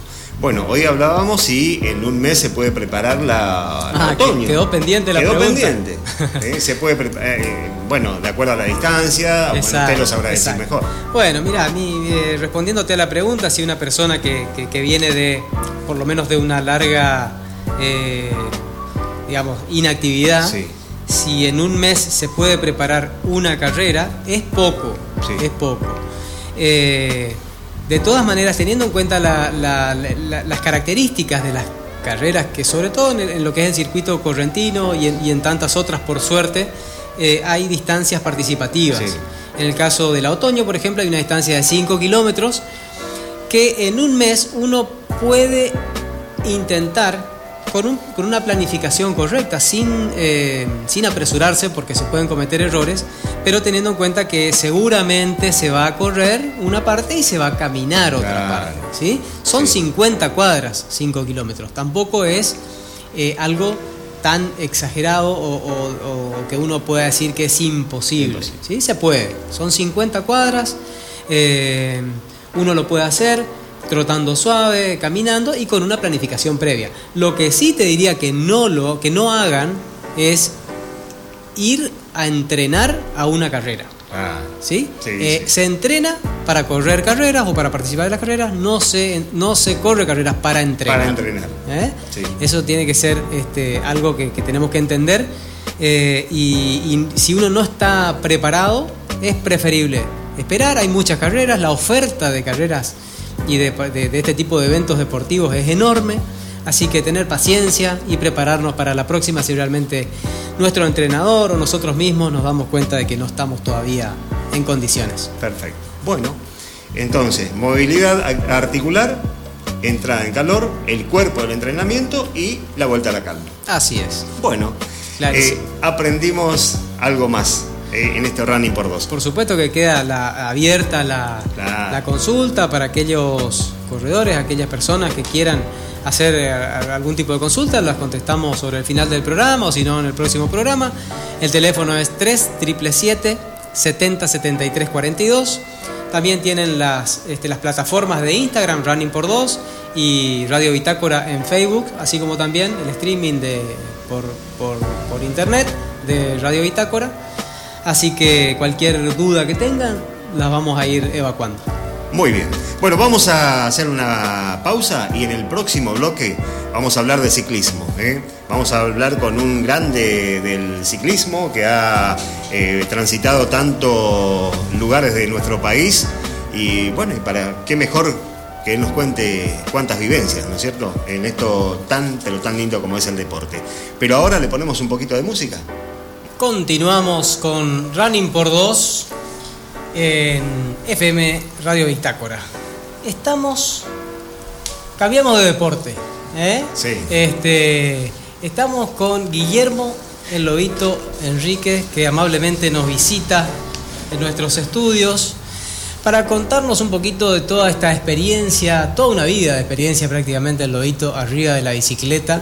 Bueno, hoy hablábamos si en un mes se puede preparar la, ah, otoño. Quedó pendiente la quedó pendiente. ¿eh? se puede eh, bueno, de acuerdo a la distancia, usted lo sabrá decir mejor. Bueno, mira, a mí, eh, respondiéndote a la pregunta, si una persona que, viene de, por lo menos de una larga, digamos, inactividad, si en un mes se puede preparar una carrera, es poco, es poco. De todas maneras, teniendo en cuenta las características de las carreras, que sobre todo en, lo que es el circuito correntino y en, tantas otras, por suerte, eh, hay distancias participativas. En el caso del otoño, por ejemplo, hay una distancia de 5 kilómetros que en un mes uno puede intentar con, una planificación correcta, sin, eh, sin apresurarse porque se pueden cometer errores, pero teniendo en cuenta que seguramente se va a correr una parte y se va a caminar otra parte. ¿sí? Son 50 cuadras, 5 kilómetros. Tampoco es eh, algo tan exagerado o, que uno pueda decir que es imposible. ¿sí? Se puede. Son 50 cuadras, eh, uno lo puede hacer trotando suave, caminando y con una planificación previa. Lo que sí te diría que no lo que no hagan es ir a entrenar a una carrera. Ah, ¿Sí? Eh, se entrena para correr carreras o para participar en las carreras, no se, no se corre carreras para entrenar. Para entrenar. ¿Eh? Eso tiene que ser este, algo que, tenemos que entender. Eh, y si uno no está preparado, es preferible esperar. Hay muchas carreras, la oferta de carreras y de, este tipo de eventos deportivos es enorme. Así que tener paciencia y prepararnos para la próxima si realmente nuestro entrenador o nosotros mismos nos damos cuenta de que no estamos todavía en condiciones. Perfecto. Bueno, entonces, movilidad articular, entrada en calor, el cuerpo del entrenamiento y la vuelta a la calma. Así es. Bueno, eh, aprendimos algo más. Eh, en este running por dos. Por supuesto que queda la, abierta la, consulta para aquellos corredores, aquellas personas que quieran hacer eh, algún tipo de consulta, las contestamos sobre el final del programa o si no en el próximo programa. El teléfono es 3777 70 73 42. También tienen las, este, las plataformas de Instagram, Running por 2 y Radio Bitácora en Facebook, así como también el streaming de, por, por, por internet de Radio Bitácora. Así que cualquier duda que tengan, las vamos a ir evacuando. Muy bien. Bueno, vamos a hacer una pausa y en el próximo bloque vamos a hablar de ciclismo. ¿eh? Vamos a hablar con un grande del ciclismo que ha eh, transitado tantos lugares de nuestro país y bueno, para qué mejor que él nos cuente cuántas vivencias, ¿no es cierto? En esto tan, pero tan lindo como es el deporte. Pero ahora le ponemos un poquito de música. Continuamos con Running por Dos en FM Radio Bitácora. Estamos. Cambiamos de deporte. ¿eh? Sí. Este, estamos con Guillermo el Lobito Enrique, que amablemente nos visita en nuestros estudios para contarnos un poquito de toda esta experiencia, toda una vida de experiencia prácticamente el Lobito arriba de la bicicleta.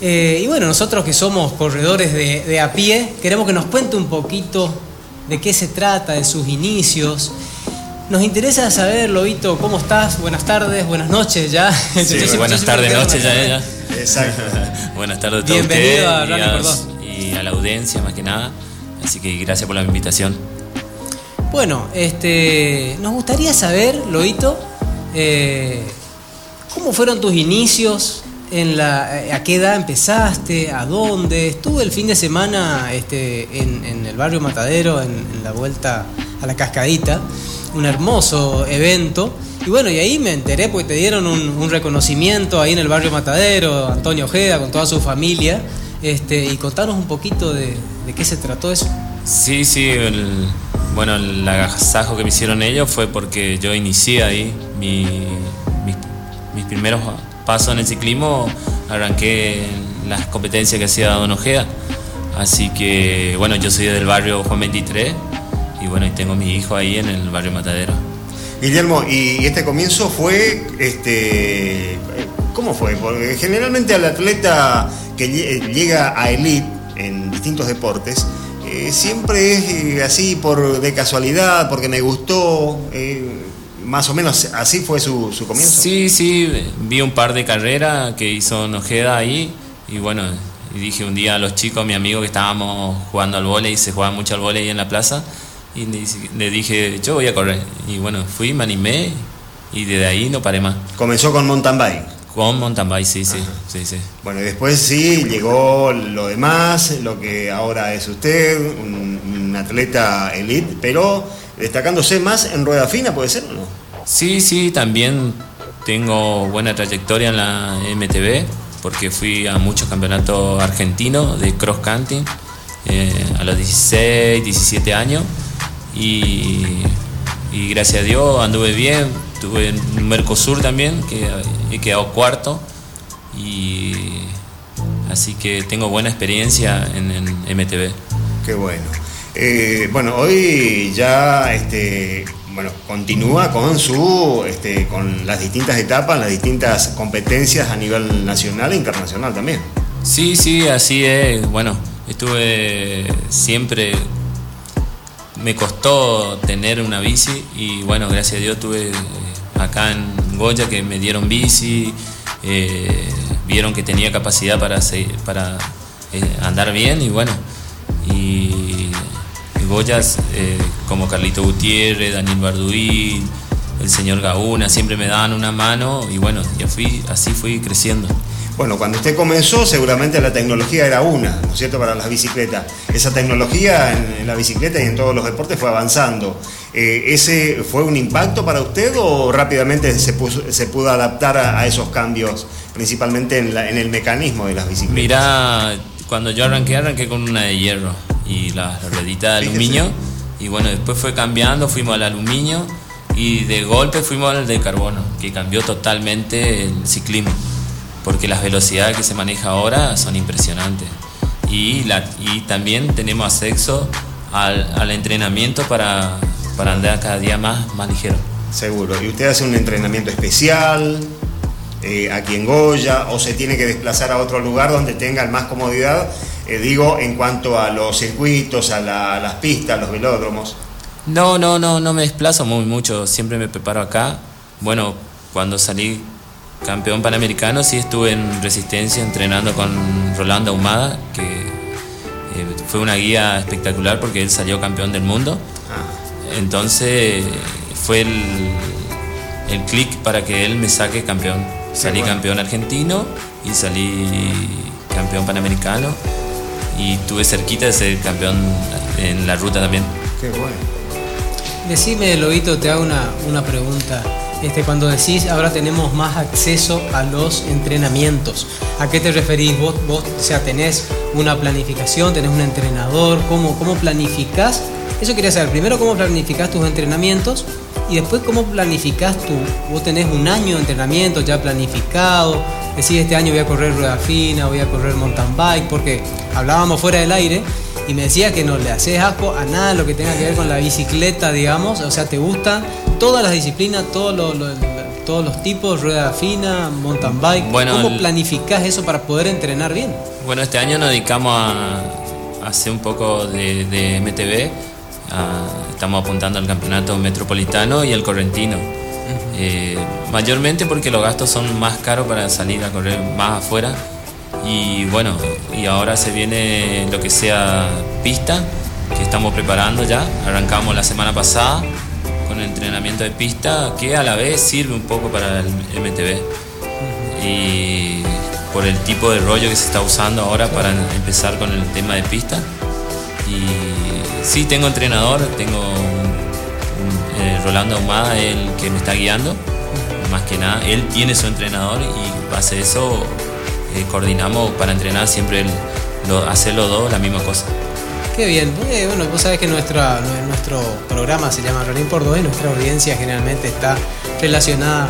Eh, y bueno, nosotros que somos corredores de, de a pie, queremos que nos cuente un poquito de qué se trata, de sus inicios. Nos interesa saber, Lobito, ¿cómo estás? Buenas tardes, buenas noches ya. Sí, buenas tardes, noches ya, ya. Exacto. buenas tardes a todos Bienvenido a y, Dos. y a la audiencia más que nada. Así que gracias por la invitación. Bueno, este, nos gustaría saber, Lobito, eh, ¿cómo fueron tus inicios? En la, eh, ¿A qué edad empezaste? ¿A dónde? Estuve el fin de semana este, en, el barrio Matadero, en, la vuelta a la cascadita, un hermoso evento. Y bueno, y ahí me enteré porque te dieron un, reconocimiento ahí en el barrio Matadero, Antonio Ojeda con toda su familia. Este, y contanos un poquito de, qué se trató eso. Sí, sí, el- bueno, el agasajo que me hicieron ellos fue porque yo inicié ahí mi- mis primeros pasos en el ciclismo, arranqué las competencias que hacía Don Ojeda. Así que, bueno, yo soy del barrio Juan 23 y bueno, y tengo mi hijo ahí en el barrio Matadero. Guillermo, y este comienzo fue, este, ¿cómo fue? Porque generalmente al atleta que lle- llega a elite en distintos deportes, eh, siempre es eh, así por de casualidad, porque me gustó, eh, más o menos así fue su, su comienzo. Sí, sí, vi un par de carreras que hizo Nojeda ahí y bueno, y dije un día a los chicos, a mi amigo que estábamos jugando al vóley y se jugaba mucho al ahí en la plaza y le dije, yo voy a correr y bueno, fui, me animé y desde ahí no paré más. Comenzó con mountain bike. Con mountain bike, sí, sí, sí, sí. Bueno, y después sí llegó lo demás, lo que ahora es usted, un, un atleta elite, pero destacándose más en rueda fina, ¿puede ser o no? Sí, sí, también tengo buena trayectoria en la MTV porque fui a muchos campeonatos argentinos de cross country eh, a los 16, 17 años y, y gracias a Dios anduve bien. Tuve en Mercosur también, que he quedado cuarto y así que tengo buena experiencia en, en MTV. Qué bueno. Eh, bueno, hoy ya este, bueno, continúa con su este, con las distintas etapas, las distintas competencias a nivel nacional e internacional también. Sí, sí, así es. Bueno, estuve siempre. Me costó tener una bici y bueno, gracias a Dios tuve eh, acá en Goya que me dieron bici, eh, vieron que tenía capacidad para, para eh, andar bien y bueno, y Goyas eh, como Carlito Gutiérrez, Daniel Barduí, el señor Gauna, siempre me daban una mano y bueno, ya fui, así fui creciendo. Bueno, cuando usted comenzó, seguramente la tecnología era una, ¿no es cierto?, para las bicicletas. Esa tecnología en, en la bicicleta y en todos los deportes fue avanzando. Eh, ¿Ese fue un impacto para usted o rápidamente se, puso- se pudo adaptar a, a esos cambios, principalmente en, la- en el mecanismo de las bicicletas? Mira, cuando yo arranqué, arranqué con una de hierro y la ruedita de Fíjese. aluminio. Y bueno, después fue cambiando, fuimos al aluminio y de golpe fuimos al de carbono, que cambió totalmente el ciclismo, porque las velocidades que se maneja ahora son impresionantes. Y, la, y también tenemos acceso al, al entrenamiento para, para andar cada día más, más ligero. Seguro. ¿Y usted hace un entrenamiento especial? eh, aquí en Goya o se tiene que desplazar a otro lugar donde tenga más comodidad, eh, digo, en cuanto a los circuitos, a, las pistas, los velódromos. No, no, no, no me desplazo muy mucho, siempre me preparo acá. Bueno, cuando salí campeón panamericano sí estuve en resistencia entrenando con Rolando Ahumada, que eh, fue una guía espectacular porque él salió campeón del mundo. Ah. Entonces fue el, el clic para que él me saque campeón. Salí campeón argentino y salí campeón panamericano y tuve cerquita de ser campeón en la ruta también. Qué bueno. Decime, Lobito, te hago una, una pregunta. Este, cuando decís ahora tenemos más acceso a los entrenamientos, ¿a qué te referís? ¿Vos, vos o sea, tenés una planificación, tenés un entrenador? ¿Cómo, cómo planificás? Eso quería saber. Primero, ¿cómo planificás tus entrenamientos? Y después, ¿cómo planificás tú? Vos tenés un año de entrenamiento ya planificado, decís este año voy a correr rueda fina, voy a correr mountain bike, porque hablábamos fuera del aire y me decía que no le haces asco a nada lo que tenga que ver con la bicicleta, digamos, o sea, te gustan todas las disciplinas, todos los, todos los tipos, rueda fina, mountain bike. ¿Cómo planificás eso para poder entrenar bien? Bueno, este año nos dedicamos a, hacer un poco de, de MTV Ah, estamos apuntando al campeonato metropolitano y el correntino. Eh, mayormente porque los gastos son más caros para salir a correr más afuera. Y bueno, y ahora se viene lo que sea pista, que estamos preparando ya. Arrancamos la semana pasada con el entrenamiento de pista, que a la vez sirve un poco para el MTV. Y por el tipo de rollo que se está usando ahora para empezar con el tema de pista. Y Sí, tengo entrenador, tengo eh, Rolando Ahumada, el que me está guiando, más que nada. Él tiene su entrenador y base eso eh, coordinamos para entrenar siempre lo, hacer los dos la misma cosa. Qué bien. Eh, bueno, vos sabés que nuestro programa se llama Running por Dos y nuestra audiencia generalmente está relacionada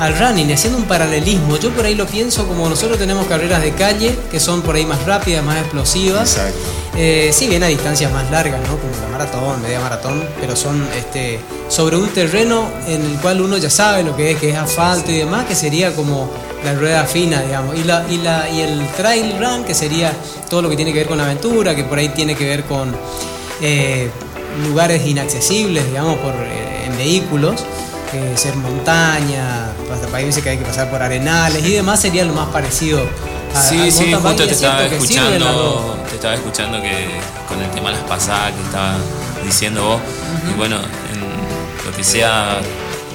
al running, haciendo un paralelismo. Yo por ahí lo pienso como nosotros tenemos carreras de calle que son por ahí más rápidas, más explosivas. Exacto. Eh, sí, bien a distancias más largas, ¿no? Como la maratón, media maratón, pero son este, sobre un terreno en el cual uno ya sabe lo que es, que es asfalto y demás, que sería como la rueda fina, digamos. Y, la, y, la, y el trail run, que sería todo lo que tiene que ver con aventura, que por ahí tiene que ver con eh, lugares inaccesibles, digamos, por, eh, en vehículos ser montaña, ahí dice que hay que pasar por arenales y demás sería lo más parecido a, sí, sí, justo te estaba escuchando, te estaba escuchando que con el tema de las pasadas que estaba diciendo vos, y bueno, en lo que sea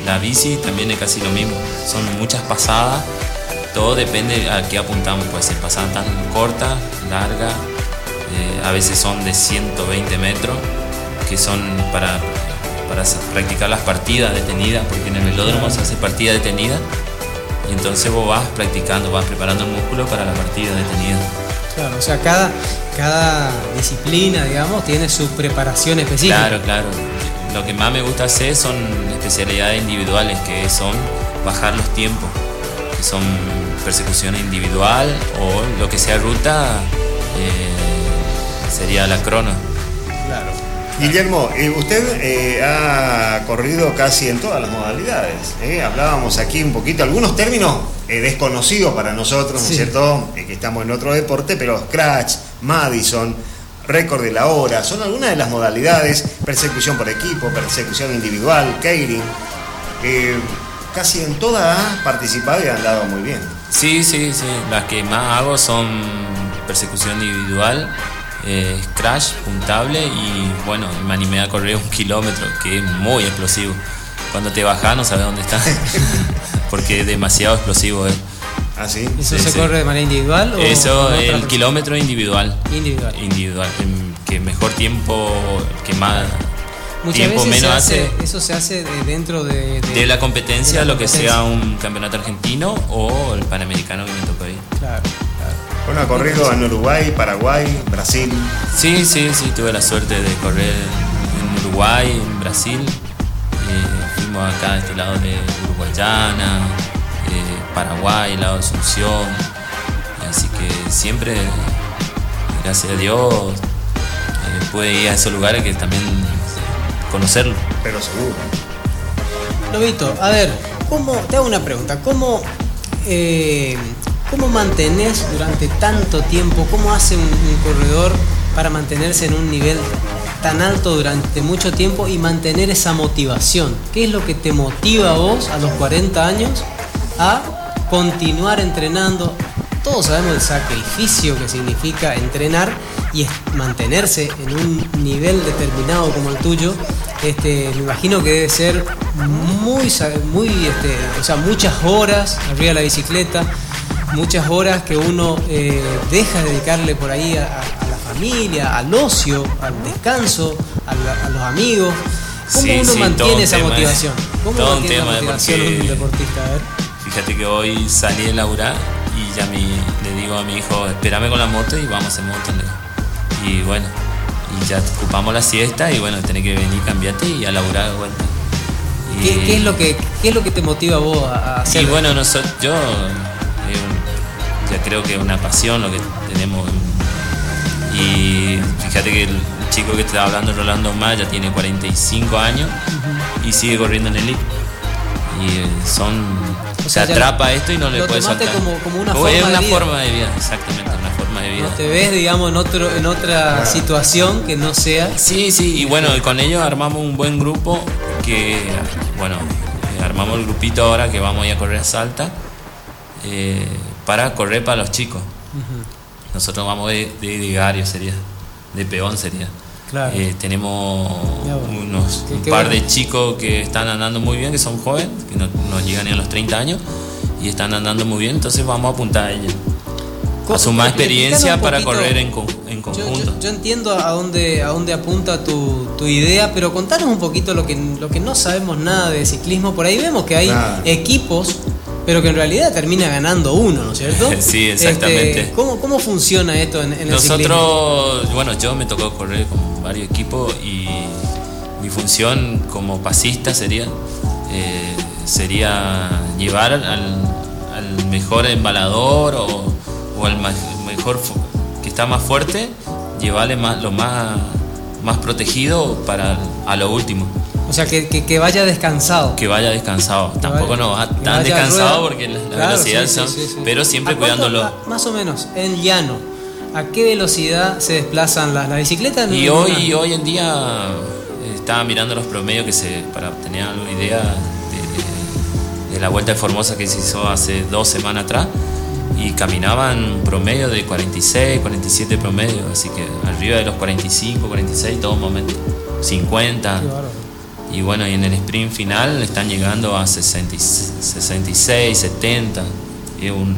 la bici también es casi lo mismo, son muchas pasadas, todo depende a qué apuntamos, puede ser pasadas tan cortas, largas, eh, a veces son de 120 metros, que son para para practicar las partidas detenidas, porque en el velódromo se hace partida detenida y entonces vos vas practicando, vas preparando el músculo para la partida detenida. Claro, o sea, cada, cada disciplina, digamos, tiene su preparación específica. Claro, claro. Lo que más me gusta hacer son especialidades individuales, que son bajar los tiempos, que son persecución individual o lo que sea ruta, eh, sería la crono. Claro. Guillermo, eh, usted eh, ha corrido casi en todas las modalidades. ¿eh? Hablábamos aquí un poquito, algunos términos desconocidos para nosotros, ¿no es cierto? que estamos en otro deporte, pero Scratch, Madison, récord de la hora, son algunas de las modalidades, persecución por equipo, persecución individual, Keirin. casi en todas ha participado y han dado muy bien. Sí, sí, sí. Las que más hago son persecución individual eh, crash, puntable y bueno, me animé a correr un kilómetro, que es muy explosivo. Cuando te bajas no sabes dónde estás, porque es demasiado explosivo. Eh. ¿Ah, sí? ¿Eso se corre de manera individual? O Eso, el kilómetro individual. Individual. Individual. Que mejor tiempo, que más... Muchas tiempo veces menos hace, Eso se hace dentro de, de, la competencia, lo que sea un campeonato argentino o el panamericano que me tocó ahí. Claro. Bueno, ha corrido en Uruguay, Paraguay, Brasil. Sí, sí, sí, tuve la suerte de correr en Uruguay, en Brasil. Eh, fuimos acá a este lado de Uruguayana, eh, Paraguay, el lado de Asunción. Así que siempre, gracias a Dios, eh, pude ir a esos lugares que también conocerlo. Pero seguro. Lobito, a ver, ¿cómo, te hago una pregunta, ¿cómo eh, cómo mantenés durante tanto tiempo, cómo hace un, un corredor para mantenerse en un nivel tan alto durante mucho tiempo y mantener esa motivación? ¿Qué es lo que te motiva a vos a los 40 años a continuar entrenando? Todos sabemos el sacrificio que significa entrenar y mantenerse en un nivel determinado como el tuyo. Este, me imagino que debe ser muy, muy, este, o sea, muchas horas arriba de la bicicleta, muchas horas que uno eh, deja de dedicarle por ahí a, la familia, al ocio, al descanso, a, la- a los amigos. ¿Cómo Sí, uno sí, mantiene un esa tema, motivación? ¿Cómo todo un tema, la motivación porque- un deportista? A ver. Fíjate que hoy salí de laburar y ya mi, le digo a mi hijo, espérame con la moto y vamos en moto. Y bueno, y ya ocupamos la siesta y bueno, tenés que venir, cambiarte y a laburar de vuelta. ¿Qué, qué es lo que, ¿Qué es lo que te motiva a vos a hacer? Y bueno, nosotros, yo eh, ya creo que es una pasión lo que tenemos. Y fíjate que el chico que estaba hablando, Rolando Maya, tiene 45 años y sigue corriendo en el elite. Y eh, son. O se sea, ya atrapa esto y no le puede soltar. como- como una es forma de una vida. forma de vida, exactamente, una forma de vida. No te ves, digamos, en, otro, en otra situación que no sea. Sí, sí, y bueno, y con ellos armamos un buen grupo que, bueno, armamos el grupito ahora que vamos a ir a correr a Salta eh, para correr para los chicos. Nosotros vamos de, de gregario sería, de peón sería. Claro. Eh, tenemos unos, Qué- un qué par de chicos que están andando muy bien, que son jóvenes, que no, no llegan ni a los 30 años y están andando muy bien, entonces vamos a apuntar a ellos. A sumar experiencia Explícanos un para correr en, Yo, conjunto. yo- yo entiendo a dónde, a dónde apunta tu, tu idea, pero contanos un poquito lo que, lo que no sabemos nada de ciclismo. Por ahí vemos que hay Nada. equipos, pero que en realidad termina ganando uno, ¿no es cierto? Sí, exactamente. Este, ¿cómo, ¿Cómo funciona esto en, en el ciclismo? Nosotros, bueno, yo me tocó correr con varios equipos y mi función como pasista sería eh, sería llevar al, al mejor embalador o, o al mejor que está más fuerte, llevarle más, lo más, más protegido para a lo último, O sea, que, que, que vaya descansado. que vaya descansado. Tampoco vaya- no va tan descansado rueda. porque la, la Claro, velocidad sí, son, sí, sí. pero siempre ¿A cuánto- cuidándolo. más o menos, en llano. ¿A qué velocidad se desplazan las, las bicicletas? Y hoy, una- hoy en día eh, estaba mirando los promedios que se, para tener alguna idea de, de la Vuelta de Formosa que se hizo hace dos semanas atrás y caminaban promedio de 46, 47 promedio, así que arriba de los 45, 46 todo momento, 50. Y bueno, y en el sprint final están llegando a 60 y- 66, 70. Es un,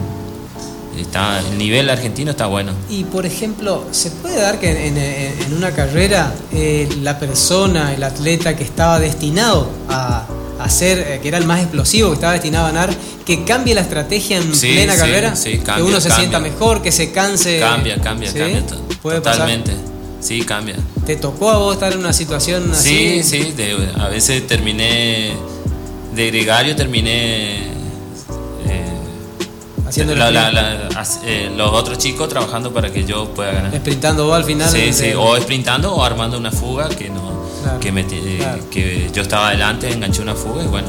está, el nivel argentino está bueno. Y por ejemplo, ¿se puede dar que en, en- en una carrera eh, la persona, el atleta que estaba destinado a, a ser, eh, que era el más explosivo, que estaba destinado a ganar, que cambie la estrategia en Sí, plena sí, carrera? sí, que cambia, uno se cambia. sienta mejor, que se canse. Cambia, cambia, cambia. Puede pasar. Sí, cambia. ¿Te tocó a vos estar en una situación así? Sí, sí. de- a veces terminé de gregario, terminé eh, Haciendo la- la- la- eh, los otros chicos trabajando para que yo pueda ganar. sprintando vos al final. Sí, sí, o sprintando o armando una fuga que no Claro, que, me eh, claro. que yo estaba adelante, enganché una fuga y bueno,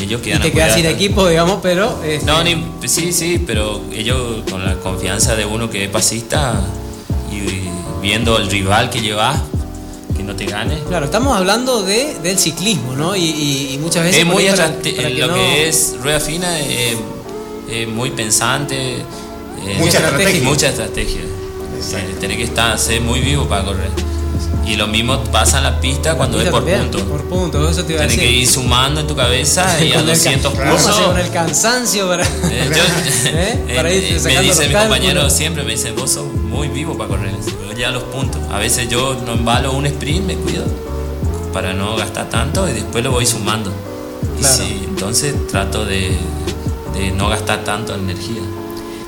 ellos y quedan te quedas sin equipo, digamos, pero. este, No, ni, sí, sí, pero ellos con la confianza de uno que es pasista y viendo el rival que llevas, que no te gane. Claro, estamos hablando de, del ciclismo, ¿no? Y, y- y muchas veces. Es muy ahí para- atracti- para lo no- que es rueda fina es, es muy pensante, es- Mucha estrategia. mucha estrategia. Eh, Tenés que estar, ser muy vivo para correr. Y lo mismo pasa en la pista cuando es Mira, por también, punto. Por punto, eso te iba a Tienes decir. que ir sumando en tu cabeza y a Con el ca- 200 ¿Cómo pulsos. hace con el cansancio para.? Eh, yo- ¿Eh? Para ir eh, me dice mi compañero siempre, me dice, vos sos muy vivo para correr, ya los puntos. A veces yo no embalo un sprint, me cuido para no gastar tanto y después lo voy sumando. Y entonces trato de, de no gastar tanto energía.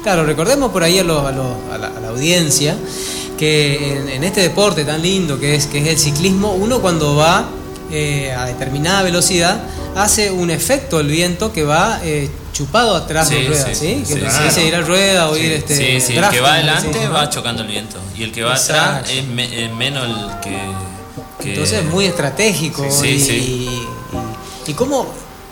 Claro, recordemos por ahí a, lo- a lo- a la, a la audiencia que en, en este deporte tan lindo que es, que es el ciclismo, uno cuando va eh, a determinada velocidad hace un efecto el viento que va eh, chupado atrás de Sí, ruedas, sí, ¿sí? sí, Que claro. dice ir a rueda o ir este. sí, sí, el que va adelante va chocando el viento y el que va Exacto. atrás es, me- es menos el que... que- Entonces es muy estratégico. Sí, y, sí. y- y cómo,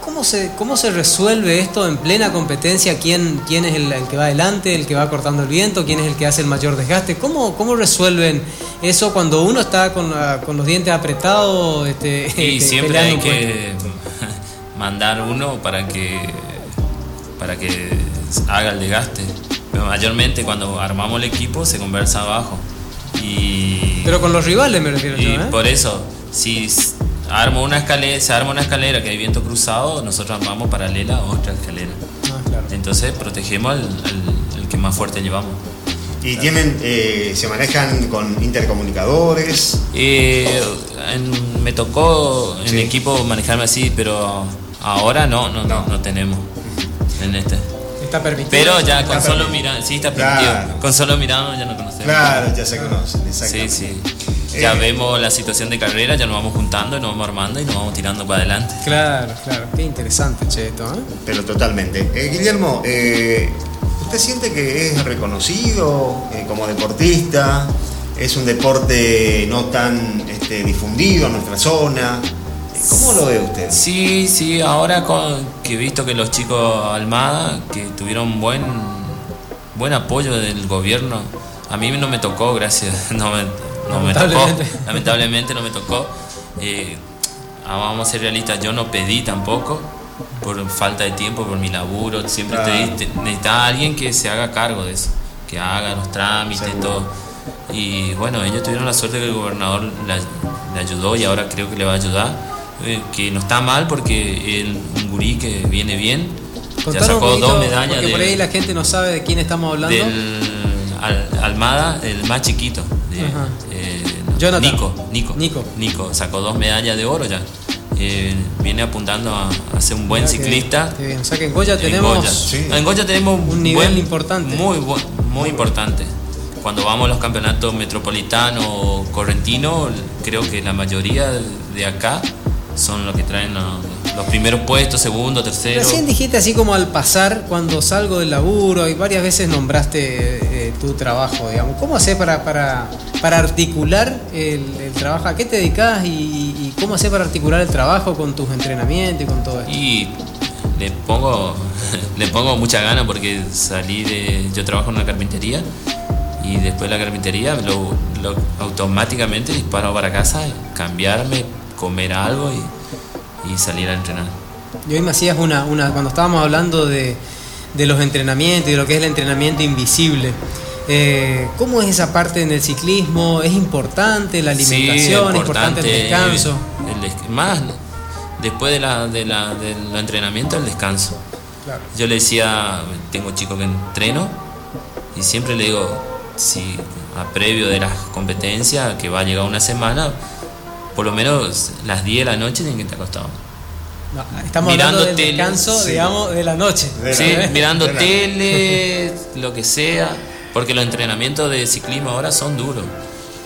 ¿Cómo se, ¿Cómo se resuelve esto en plena competencia? ¿Quién, quién es el, que va adelante, el que va cortando el viento? ¿Quién es el que hace el mayor desgaste? ¿Cómo, cómo resuelven eso cuando uno está con, con los dientes apretados? Este, y este, siempre hay que mandar uno para que, para que haga el desgaste. Pero mayormente cuando armamos el equipo se conversa abajo. Y, Pero con los rivales me refiero y yo, ¿eh? Por eso, si armo una escalera, se arma una escalera que hay viento cruzado, nosotros armamos paralela a otra escalera. Ah, Entonces protegemos al, el que más fuerte llevamos. ¿Y tienen, eh, se manejan con intercomunicadores? Eh, me tocó en el equipo manejarme así, pero ahora no, no, no, tenemos en este. Está permitido. Pero ya con solo mirando, sí está permitido. Con solo mirando ya no conocemos. Claro, ya se conocen, exactamente. Sí, sí. Ya eh, vemos la situación de carrera, ya nos vamos juntando, nos vamos armando y nos vamos tirando para adelante. Claro, claro. Qué interesante, Cheto. ¿eh? Pero totalmente. Eh, Guillermo, ¿usted siente que es reconocido como deportista? ¿Es un deporte no tan este, difundido en nuestra zona? ¿Cómo lo ve usted? Sí, sí, ahora que he visto que los chicos Almada, que tuvieron buen, buen apoyo del gobierno, a mí no me tocó, gracias, no me, no me tocó, lamentablemente no me tocó. Eh, ah, vamos a ser realistas, yo no pedí tampoco por falta de tiempo, por mi laburo, siempre te, necesitaba alguien que se haga cargo de eso, que haga los trámites, y todo. Y bueno, ellos tuvieron la suerte que el gobernador le, ayudó y ahora creo que le va a ayudar, eh, que no está mal porque el, un gurí que viene bien, ya sacó dos medallas. Porque por ahí la gente no sabe de quién estamos hablando. Del Almada, el más chiquito. Nico, Nico, Nico. Nico sacó dos medallas de oro ya. Eh, viene apuntando a, ser un buen ciclista. O sea que en Goya tenemos, en Goya tenemos un nivel importante. Muy, muy importante. Cuando vamos a los campeonatos metropolitanos o correntinos, creo que la mayoría de acá son los que traen los, primeros puestos, segundo, tercero. Recién dijiste así como al pasar, cuando salgo del laburo, y varias veces nombraste eh, tu trabajo, digamos. ¿Cómo haces para, para, para articular el, trabajo? ¿A qué te dedicas y, cómo haces para articular el trabajo con tus entrenamientos y con todo esto? Y le pongo, le pongo mucha gana porque salí de. Yo trabajo en una carpintería y después de la carpintería lo, lo automáticamente disparo para casa, cambiarme, comer algo y, salir a entrenar. Y hoy me hacías una, una cuando estábamos hablando de, los entrenamientos y de lo que es el entrenamiento invisible. Eh, ¿Cómo es esa parte en el ciclismo? ¿Es importante la alimentación? ¿Es importante el descanso? más después de la, de la, del entrenamiento, el descanso. Yo le decía, tengo chicos que entreno y siempre le digo, si a previo de las competencias, que va a llegar una semana, por lo menos las 10 de la noche tienen que estar acostados. estamos mirando hablando del descanso, digamos, de la noche. sí, mirando tele, lo que sea, porque los entrenamientos de ciclismo ahora son duros.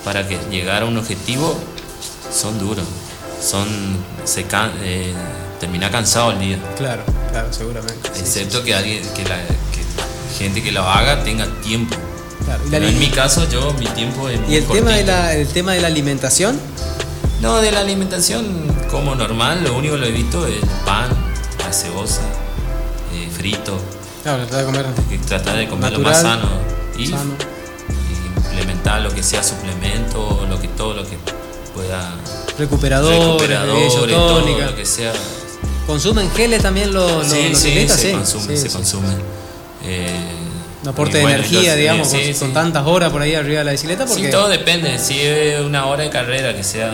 Para que llegar a un objetivo son duros. Son se eh, termina cansado el día. Claro, claro, seguramente. Excepto que alguien que la gente que lo haga tenga tiempo. Claro. en mi caso yo mi tiempo es ¿Y el tema de la el tema de la alimentación? No, de la alimentación como normal, lo único que lo he visto es pan, la cebosa, eh, frito. Claro, tratar de comer. Tratar de comer lo más sano. Y, implementar lo que sea suplemento, lo que todo lo que pueda. Recuperador, recuperadores, todo lo que sea. ¿Consumen geles también los, sí, sí, se consume, se consume. Eh, un aporte de energía, digamos, con, tantas horas por ahí arriba de la bicicleta. Porque... Sí, todo depende. Si es una hora de carrera, que sea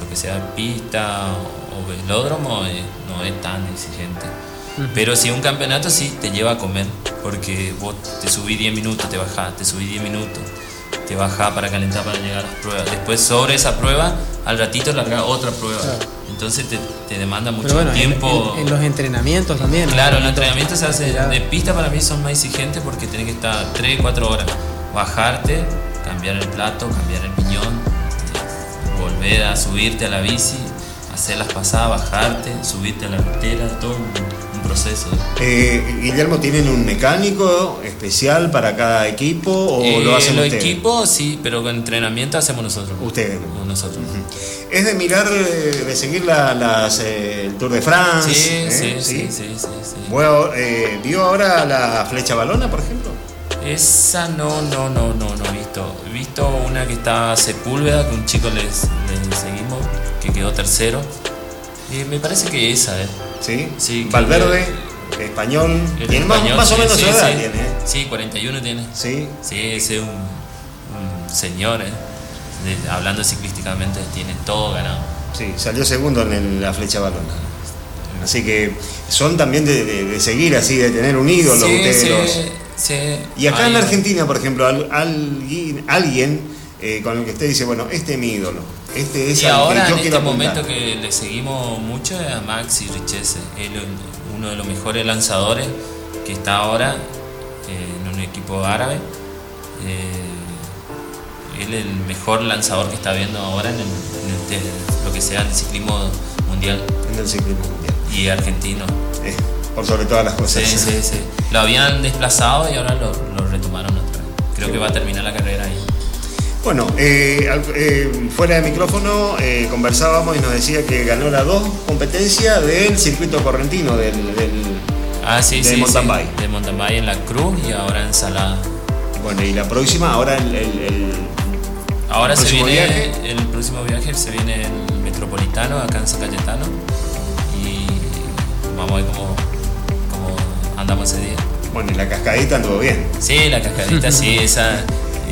lo que sea pista o velódromo, eh, no es tan exigente. Pero si un campeonato sí te lleva a comer, porque vos te subís 10 minutos, te bajás, te subís 10 minutos, te bajás para calentar para llegar a las pruebas. Después sobre esa prueba, al ratito larga otra prueba. Entonces te, demanda mucho tiempo. En, los entrenamientos también. Claro, los entrenamientos se hace de pista para mí son más exigentes porque tienes que estar 3, 4 horas. Bajarte, cambiar el plato, cambiar el piñón, eh, volver a subirte a la bici, hacer las pasadas, bajarte, subirte a la rutera, todo proceso. Eh, Guillermo, ¿tienen un mecánico especial para cada equipo o lo Eh, hacen los ustedes? equipos sí, pero con entrenamiento hacemos nosotros. Ustedes. O Nosotros. Es de mirar, eh, de seguir la- las, eh, el Tour de France. Sí, ¿eh? sí, sí, sí, sí, sí. Bueno, eh, ¿Vio ahora la flecha balona, por ejemplo? Esa no, no, no, no, no he visto. He visto una que está Sepúlveda, que un chico les, les seguimos, que quedó tercero. Eh, me parece que esa, ¿eh? Sí. Sí, que- Valverde, español. Tiene más, español, más o sí, menos sí, su edad, tiene. ¿eh? Sí, 41 tiene. Sí. Sí, ese es un, un señor, ¿eh? De- hablando ciclísticamente, tiene todo ganado. Sí, salió segundo en el- la flecha balona. Así que son también de, de- de seguir así, de tener un ídolo Sí, ustedes sí. Y acá en la Argentina, por ejemplo, al- alguien, alguien eh, con el que usted dice, bueno, este es mi ídolo, este es Y ahora que yo en este apuntar. momento que le seguimos mucho es a Maxi Richese, él es uno de los mejores lanzadores que está ahora eh, en un equipo árabe. Eh, él es el mejor lanzador que está viendo ahora en, el- en el te- lo que sea el ciclismo mundial En el ciclismo mundial. y argentino. Eh, por sobre todas las cosas. Sí, sí, sí. Lo habían desplazado y ahora lo, lo retomaron otra vez. Creo que va a terminar la carrera ahí. Bueno, eh, eh, fuera de micrófono eh, conversábamos y nos decía que ganó las dos competencias del circuito correntino, del, del- Ah, sí, De sí. mountain sí. bike. De mountain bike en la Cruz y ahora en Salada. bueno, y la próxima, ahora el, el- el- Ahora ¿El se viene viaje? el próximo viaje, se viene el Metropolitano acá en San Cayetano y vamos a ver cómo, cómo andamos ese día. bueno, y la cascadita anduvo bien. Sí, la cascadita, sí, esa,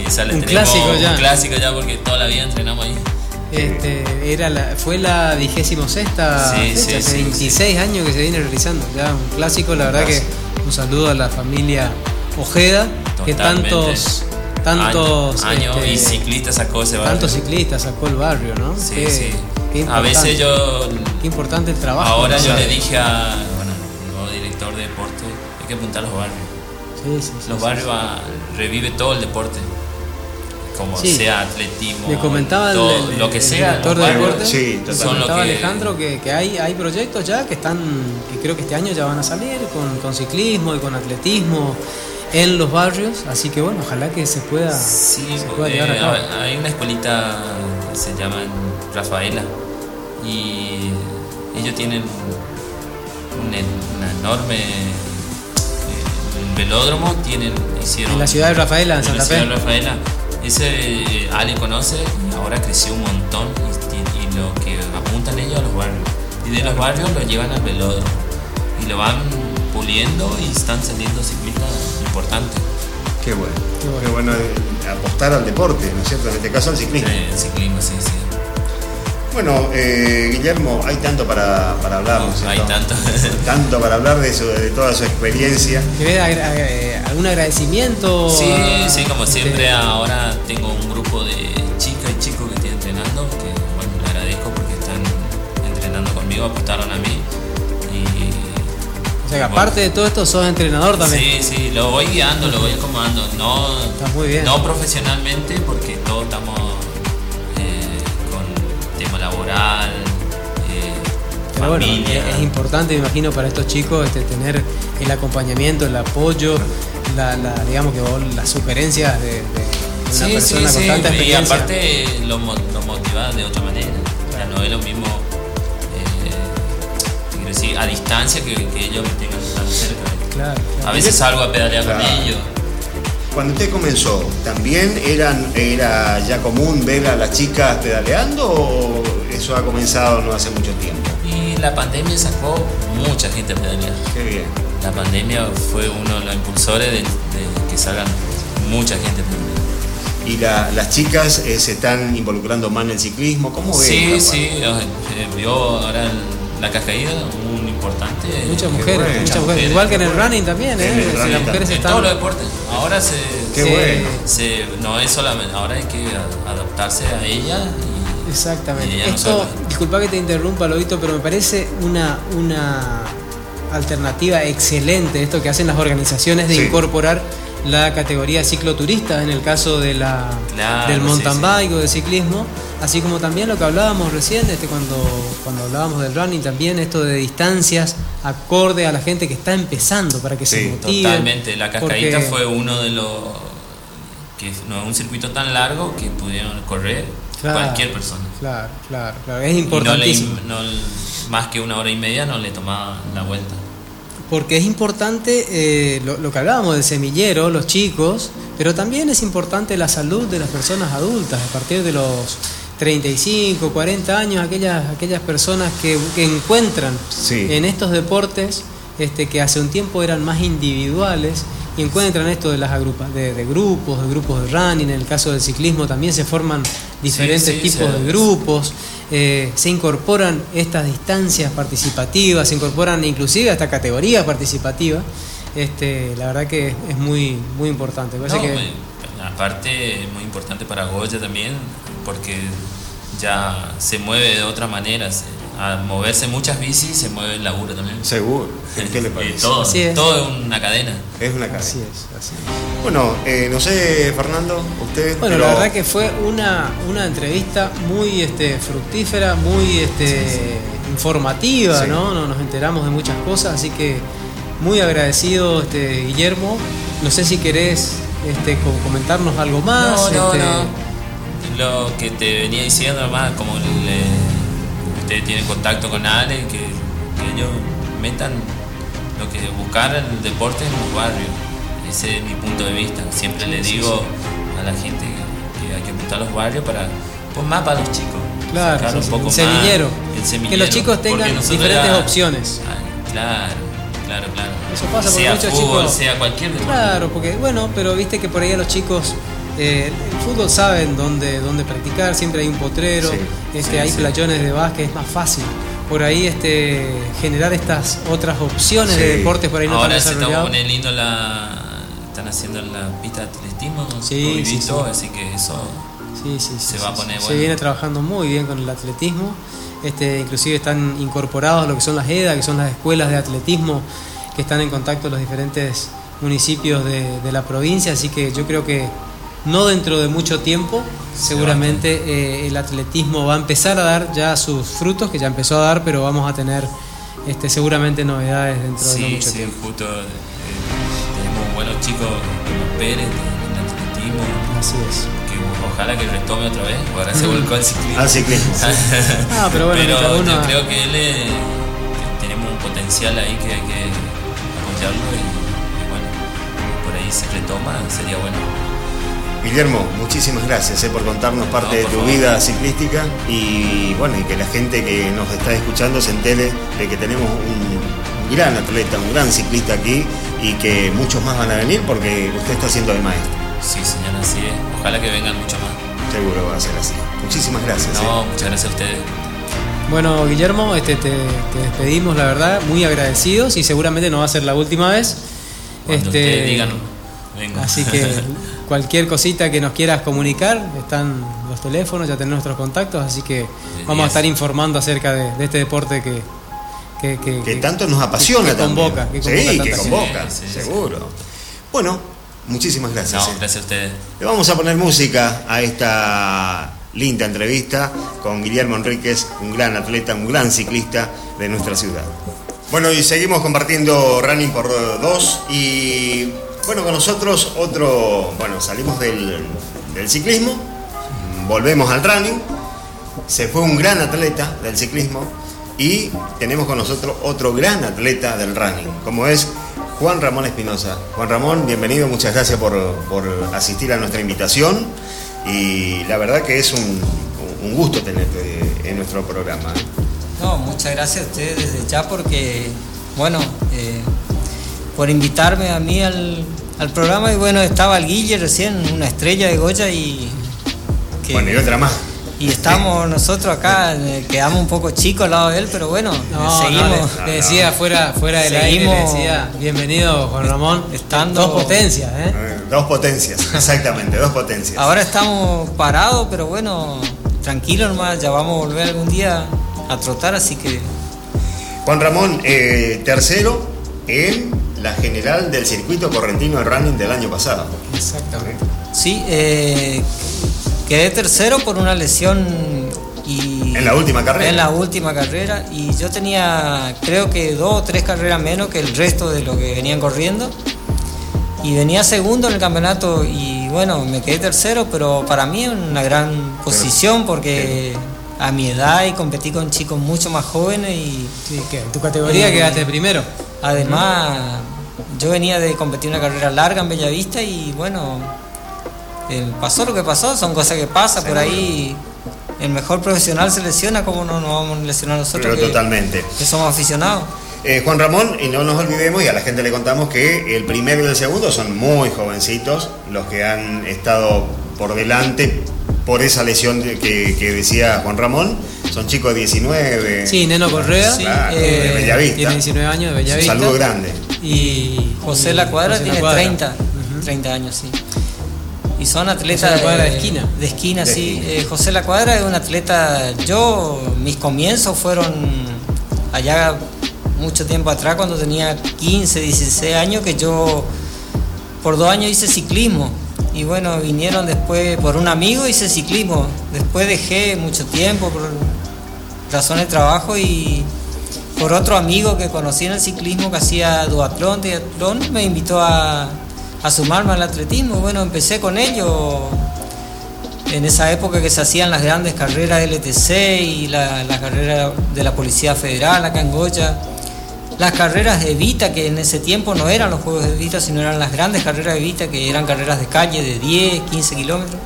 esa le Un tenemos clásico ya. un clásico ya porque toda la vida entrenamos ahí. Este, era la, fue la vigésimo sexta Sí, fecha, sí, hace sí, 26 años que se viene realizando. Ya un clásico, la verdad que un saludo a la familia Ojeda, que tantos, tantos, años, este, y ciclistas sacó ese barrio. tantos ciclistas sacó el barrio, ¿no? Sí, Qué- sí. qué A veces yo Qué importante el trabajo. ahora ¿no? yo le dije a bueno, el nuevo director de deporte, hay que apuntar a los barrios. sí, sí, sí, Los barrios ah, revive todo el deporte. Como Sí. sea atletismo, Me comentaba el- todo, el, lo que el sea. director de deporte, Sí, son lo comentaba que Alejandro que, que hay, hay proyectos ya que están, que creo que este año ya van a salir con, con ciclismo y con atletismo en los barrios, así que bueno, ojalá que se pueda, Sí, se pueda eh, llevar a cabo. hay una escuelita que se llama Rafaela y ellos tienen un, enorme eh, velódromo, tienen hicieron En la ciudad de Rafaela, en Santa Fe. Ese eh, Ale conoce y ahora creció un montón y, lo que apuntan ellos a los barrios. Y de los barrios lo llevan al velódromo y lo van puliendo y están saliendo ciclistas importantes. Qué bueno. Qué bueno. Qué bueno eh, apostar al deporte, ¿no es cierto? En este caso al ciclismo. Eh, el ciclismo, sí, sí. Bueno, eh, Guillermo, hay tanto para, para hablar, ¿no es Hay tanto. Tanto para hablar de, su- de toda su experiencia. ¿Querés agra- eh, algún agradecimiento? Sí, a- sí, como siempre ahora tengo un grupo de chicas y chicos que estoy entrenando, que bueno, le agradezco porque están entrenando conmigo, apostaron a mí. Y, O sea, que bueno, aparte de todo esto, sos entrenador también. Sí, sí, lo voy guiando, lo voy acomodando. No, Está muy bien. no profesionalmente porque todos estamos tema laboral, eh, Pero bueno, familia. es, es importante, me imagino, para estos chicos este, tener el acompañamiento, el apoyo, la, la- digamos que las sugerencias de, una Sí, persona sí, con sí, tanta y experiencia. aparte lo, mo- lo motiva de otra manera. O sea, no es lo mismo, eh, a distancia que, que ellos me tengan tan cerca. Claro, claro. A veces salgo a pedalear Claro. con ellos. Cuando usted comenzó, ¿también eran, era ya común ver a las chicas pedaleando o eso ha comenzado no hace mucho tiempo? Y la pandemia sacó mucha gente a pedalear. Qué bien. La pandemia fue uno de los impulsores de, de que salgan mucha gente a pedalear. ¿Y la- las chicas eh, se están involucrando más en el ciclismo? ¿Cómo ven? Sí, sí, vio ahora el- la cascaída, un importante. Muchas mujeres, bueno. muchas mujeres. Igual que en el running también, ¿eh? En running las mujeres En están. todos los deportes. Ahora se, Qué Sí, bueno. se- no es solamente, ahora hay que adaptarse a ella y Exactamente. Y ella no Esto, sola. disculpa que te interrumpa, Lobito, pero me parece una, una alternativa excelente esto que hacen las organizaciones de Sí. incorporar la categoría cicloturista en el caso de la, Claro, del mountain sí. bike o del ciclismo, así como también lo que hablábamos recién, este, cuando, cuando hablábamos del running, también esto de distancias acorde a la gente que está empezando para que se motive. Totalmente, la cascadita porque- fue uno de los que no un circuito tan largo que pudieron correr Claro, cualquier persona. Claro, claro, claro, es Y no le, importantísimo. no- más que una hora y media no le tomaba la vuelta. Porque es importante eh, lo, lo que hablábamos del semillero, los chicos, pero también es importante la salud de las personas adultas, a partir de los 35, 40 años, aquellas, aquellas personas que, que encuentran Sí. en estos deportes este, que hace un tiempo eran más individuales y encuentran esto de las agrupas, de, de grupos, de grupos de running, en el caso del ciclismo también se forman diferentes sí, tipos de grupos, eh, se incorporan estas distancias participativas, se incorporan inclusive a esta categoría participativa. Este, la verdad que es muy, muy importante. Parece No, que- me- aparte es muy importante para Goya también porque ya se mueve de otra manera. se- al moverse muchas bicis se mueve el laburo también. Seguro. ¿Qué le parece? todo, Así es. todo es una cadena. Es una cadena. así es, así es. Bueno, eh, no sé, Fernando, usted. Bueno, pero- la verdad que fue una, una entrevista muy este, fructífera, muy este, informativa. ¿no? Nos enteramos de muchas cosas, así que muy agradecido, este, Guillermo. No sé si querés este, co- comentarnos algo más. No, no, este, no. Lo que te venía diciendo, nomás, como le- ustedes tienen contacto con Ale, que, que ellos metan lo que buscar el deporte en los barrios. Ese es mi punto de vista. Siempre le digo a la gente que, que hay que apuntar a los barrios para, pues más para los chicos. Claro, un poco El más semillero. el Que semillero, los chicos tengan diferentes ya- opciones. Ah, claro, claro, claro. Eso pasa porque sea muchos fútbol, chicos- sea cualquier deporte. Claro, porque bueno, pero viste que por ahí a los chicos eh, el fútbol saben dónde, dónde practicar, siempre hay un potrero, Sí, este, sí, hay sí. playones de básquet, es más fácil. Por ahí este, generar estas otras opciones de deportes por ahí no Ahora tan se está poniendo lindo la. Están haciendo la pista de atletismo. Sí, sí, visto, sí. así que eso. Sí, sí, sí, se sí, va a sí. poner Se bueno. viene trabajando muy bien con el atletismo. Este, inclusive están incorporados lo que son las EDA, que son las escuelas de atletismo que están en contacto los diferentes municipios de, de la provincia, así que yo creo que no dentro de mucho tiempo, seguramente eh, el atletismo va a empezar a dar ya sus frutos, que ya empezó a dar, pero vamos a tener este, seguramente novedades dentro de mucho sí, tiempo. justo. eh, tenemos buenos chicos como Pérez en atletismo. Así es. Ojalá que retome otra vez. Ahora se volcó al ciclismo. Al ciclismo. Ah, pero bueno, Pero uno- yo creo que él eh, que tenemos un potencial ahí que hay que apoyarlo y, y bueno, por ahí se retoma, sería bueno. Guillermo, muchísimas gracias eh, por contarnos parte No, de tu favor. vida ciclística y bueno, y que la gente que nos está escuchando se entere de que tenemos un, un gran atleta, un gran ciclista aquí y que muchos más van a venir porque usted está haciendo de maestro. Sí, señor, así es. Ojalá que vengan mucho más. Seguro va a ser así. Muchísimas gracias. eh. No, muchas gracias a ustedes. Bueno, Guillermo, este, te, te despedimos, la verdad, muy agradecidos y seguramente no va a ser la última vez. Cuando Este, ustedes digan, vengo. Así que cualquier cosita que nos quieras comunicar, están los teléfonos, ya tenemos nuestros contactos, así que vamos a estar informando acerca de, de este deporte que, que, que- tanto nos apasiona que convoca, que convoca sí, que convoca, Sí, sí, sí. seguro. Bueno, muchísimas gracias. No, eh. gracias a ustedes. Le vamos a poner música a esta linda entrevista con Guillermo Enríquez, un gran atleta, un gran ciclista de nuestra ciudad. Bueno, y seguimos compartiendo Running por dos y bueno, con nosotros otro, bueno, salimos del, del ciclismo, volvemos al running, se fue un gran atleta del ciclismo y tenemos con nosotros otro gran atleta del running, como es Juan Ramón Espinosa. Juan Ramón, bienvenido, muchas gracias por, por asistir a nuestra invitación y la verdad que es un, un gusto tenerte en nuestro programa. No, muchas gracias a ustedes desde ya porque, bueno, eh, por invitarme a mí al, al programa y bueno, estaba el Guille recién, una estrella de Goya y... que- Bueno, y otra más. Y estamos nosotros acá, eh, quedamos un poco chicos al lado de él, pero bueno, No, seguimos. no, le, le decía fuera, fuera del Seguimos- aire, le decía, bienvenido Juan Ramón, Estando- dos potencias, ¿eh? Eh, Dos potencias, exactamente, dos potencias. Ahora estamos parados, pero bueno, tranquilo nomás, ya vamos a volver algún día a trotar, así que Juan Ramón, eh, tercero en la general del circuito correntino de running del año pasado. Exactamente. Sí, eh, quedé tercero por una lesión y... En la última carrera. En la última carrera y yo tenía creo que dos o tres carreras menos que el resto de lo que venían corriendo y venía segundo en el campeonato y bueno, me quedé tercero, pero para mí es una gran posición porque a mi edad y competí con chicos mucho más jóvenes y Sí, que en tu categoría Eh, quedaste primero. además yo venía de competir una carrera larga en Bellavista y bueno, eh, pasó lo que pasó, son cosas que pasan, por ahí el mejor profesional se lesiona, como no nos vamos a lesionar nosotros Pero que, totalmente. que somos aficionados? Eh, Juan Ramón, y no nos olvidemos, y a la gente le contamos que el primero y el segundo son muy jovencitos, los que han estado por delante por esa lesión de- que, que decía Juan Ramón. Son chicos de 19. Sí, Neno Correa. Claro, eh, de Bellavista. Tiene 19 años de Un Bellavista. saludo grande. Y José La Cuadra José La tiene Cuadra. 30, Ujú. 30 años, sí. Y son atletas José La de esquina. De esquina, De sí. esquina. Eh, José La Cuadra es un atleta, yo, mis comienzos fueron allá mucho tiempo atrás, cuando tenía 15, 16 años, que yo por dos años hice ciclismo. Y bueno, vinieron después por un amigo, hice ciclismo. Después dejé mucho tiempo por razones de trabajo y por otro amigo que conocí en el ciclismo que hacía duatlón, triatlón, me invitó a, a sumarme al atletismo. Bueno, empecé con ello en esa época que se hacían las grandes carreras LTC y la, la carrera de la Policía Federal acá en Goya. Las carreras de Evita, que en ese tiempo no eran los Juegos de Evita, sino eran las grandes carreras de Evita, que eran carreras de calle de 10, 15 kilómetros.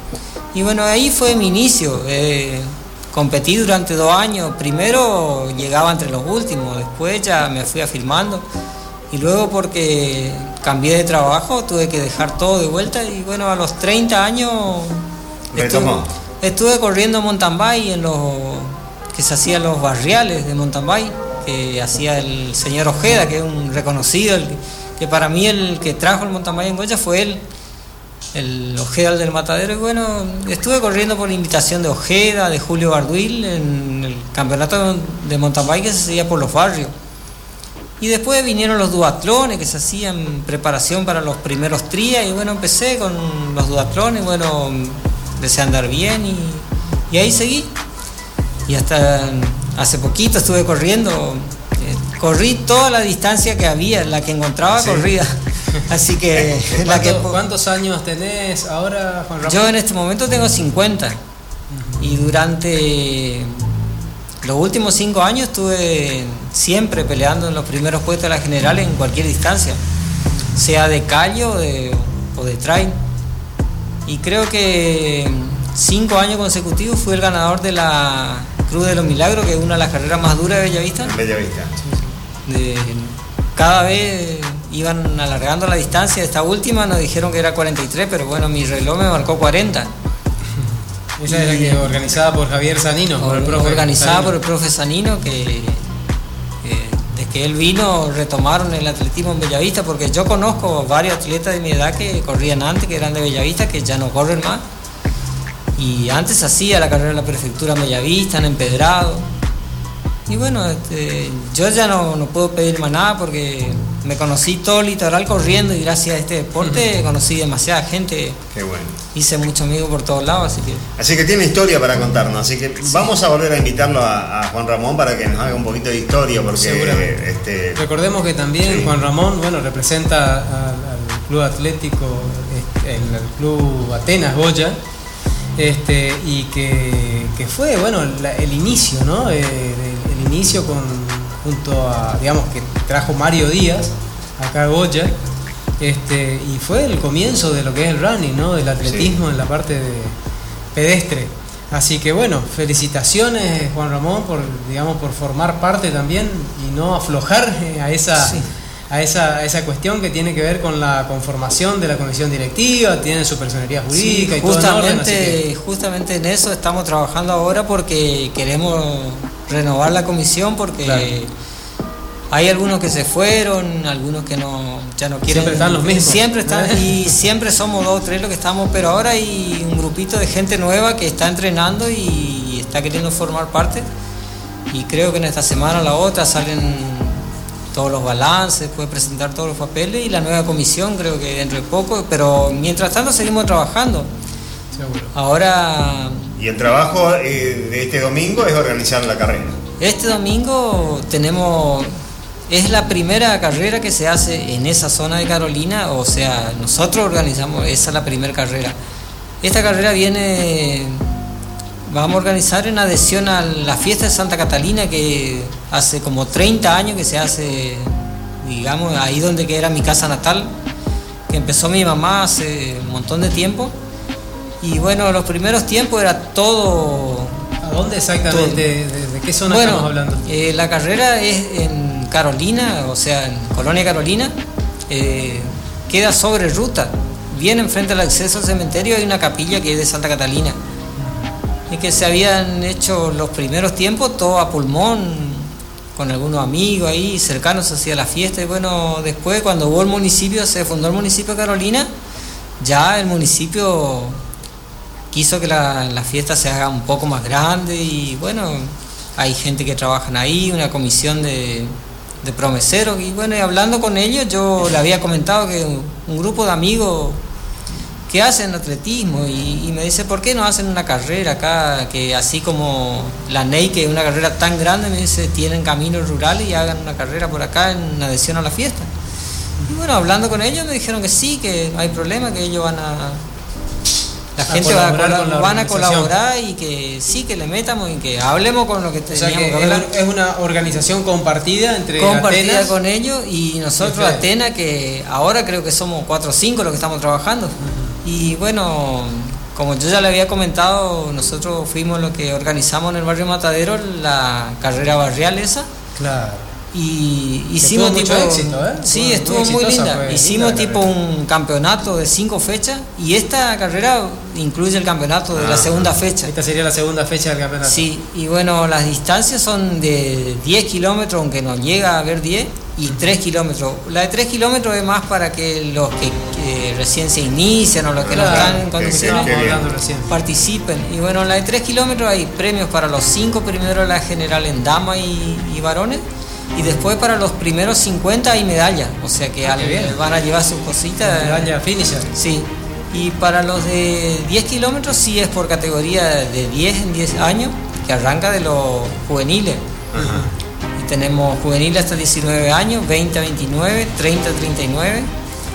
Y bueno, ahí fue mi inicio. Eh, competí durante dos años. Primero llegaba entre los últimos, después ya me fui afirmando. Y luego porque cambié de trabajo, tuve que dejar todo de vuelta. Y bueno, a los 30 años estuve, corriendo mountain bike en los que se hacían los barriales de mountain bike, que hacía el señor Ojeda, que es un reconocido, el que, que para mí el que trajo el mountain bike en Goya fue él el Ojeda el del Matadero. Y bueno, estuve corriendo por invitación de Ojeda, de Julio Barduil, en el campeonato de mountain bike que se hacía por los barrios. Y después vinieron los duatlones que se hacían preparación para los primeros trías. Y bueno, empecé con los duatlones. Bueno, empecé a andar bien y, y ahí seguí. Y hasta hace poquito estuve corriendo. eh, corrí toda la distancia que había, la que encontraba Sí. corrida. Así que la que ¿Cuánto- ¿Cuántos años tenés ahora, Juan Ramón? yo en este momento tengo 50 y durante los últimos cinco años estuve siempre peleando en los primeros puestos de la general en cualquier distancia, sea de calle o de, o de trail. Y creo que cinco años consecutivos fui el ganador de la Cruz de los Milagros, que es una de las carreras más duras de Bellavista. Bellavista. De- cada vez iban alargando la distancia. Esta última nos dijeron que era 43, pero bueno, mi reloj me marcó 40. Esa es la que organizada por Javier Sanino, por el profe organizada Sanino. por el profe Sanino, que eh, desde que él vino retomaron el atletismo en Bellavista, porque yo conozco varios atletas de mi edad que corrían antes, que eran de Bellavista, que ya no corren más. Y antes hacía la carrera de la prefectura en Bellavista, en Empedrado. Y bueno, este, yo ya no, no puedo pedir más nada porque me conocí todo el litoral corriendo y gracias a este deporte conocí demasiada gente, Qué bueno. Hice muchos amigos por todos lados, así que... Así que tiene historia para contarnos. Así que vamos a volver a invitarlo a, a Juan Ramón para que nos haga un poquito de historia, porque este, Recordemos que también Sí. Juan Ramón, bueno, representa al, al club atlético, este, el, el club Atenas Goya, este, y que, que fue, bueno, la- el inicio, ¿no? Eh, el, el inicio con, junto a, digamos, que trajo Mario Díaz acá a Goya, este, y fue el comienzo de lo que es el running, ¿no? Del atletismo en la parte de pedestre. Así que bueno, felicitaciones Juan Ramón por, digamos, por formar parte también y no aflojar eh, a esa, Sí. a esa, a esa cuestión que tiene que ver con la conformación de la comisión directiva, tiene su personería jurídica Sí, y todo en orden, justamente, que- justamente en eso estamos trabajando ahora porque queremos renovar la comisión porque Claro. Hay algunos que se fueron, algunos que no ya no quieren. Siempre están los mismos. Siempre están y siempre somos dos o tres los que estamos, pero ahora hay un grupito de gente nueva que está entrenando y está queriendo formar parte y creo que en esta semana o la otra salen todos los balances, puede presentar todos los papeles y la nueva comisión creo que dentro de poco, pero mientras tanto seguimos trabajando. Seguro. Ahora, Y el trabajo eh, de este domingo es organizar la carrera. este domingo tenemos, es la primera carrera que se hace en esa zona de Carolina, o sea, nosotros organizamos, esa es la primera carrera. Esta carrera viene, vamos a organizar en adhesión a la fiesta de Santa Catalina que hace como 30 años que se hace, digamos, ahí donde que era mi casa natal, que empezó mi mamá hace un montón de tiempo. Y bueno, los primeros tiempos era todo ¿A dónde exactamente? ¿De, de qué zona bueno, estamos hablando? eh, la carrera es en Carolina, o sea, en Colonia Carolina. eh, queda sobre ruta. Bien enfrente al acceso al cementerio hay una capilla que es de Santa Catalina. Y que se habían hecho los primeros tiempos todo a pulmón, con algunos amigos ahí cercanos hacia la fiesta. Y bueno, después cuando hubo el municipio, se fundó el municipio de Carolina, ya el municipio quiso que la, la fiesta se haga un poco más grande y bueno, hay gente que trabaja ahí, una comisión de, de promeseros y bueno, y hablando con ellos yo le había comentado que un, grupo de amigos que hacen atletismo y, y me dice, ¿por qué no hacen una carrera acá? Que así como la NEI, que es una carrera tan grande, me dice, tienen caminos rurales y hagan una carrera por acá en adhesión a la fiesta. Y bueno, hablando con ellos me dijeron que sí, que no hay problema, que ellos van a... La A gente va a, colaborar cola- con la van a colaborar y que sí, que le metamos y que hablemos con lo que O sea que que hablar. es, es una organización compartida entre Compartida Atenas con ellos y nosotros Ustedes. Atena, que ahora creo que somos cuatro o cinco los que estamos trabajando. Y bueno, como yo ya le había comentado, nosotros fuimos los que organizamos en el barrio Matadero la carrera barrial esa. Claro. Y hicimos tipo. éxito, ¿eh? Sí, Muy- muy estuvo muy, linda. Hicimos linda tipo un campeonato de cinco fechas y esta carrera incluye el campeonato de la Ah. segunda fecha. Esta sería la segunda fecha del campeonato. Sí, y bueno, las distancias son de 10 kilómetros, aunque no llega a ver 10, y 3 kilómetros. La de 3 kilómetros es más para que los que, que recién se inician o los que no Claro, están en condiciones participen. Y bueno, en la de 3 kilómetros hay premios para los 5 primeros la general en dama y, y varones. Y después para los primeros 50 hay medalla. O sea que Ah, van a llevar sus cositas. Medalla finisher. Sí. Y para los de 10 kilómetros sí es por categoría de 10 en 10 años, que arranca de los juveniles. Y tenemos juveniles hasta 19 años, 20 a 29, 30 a 39,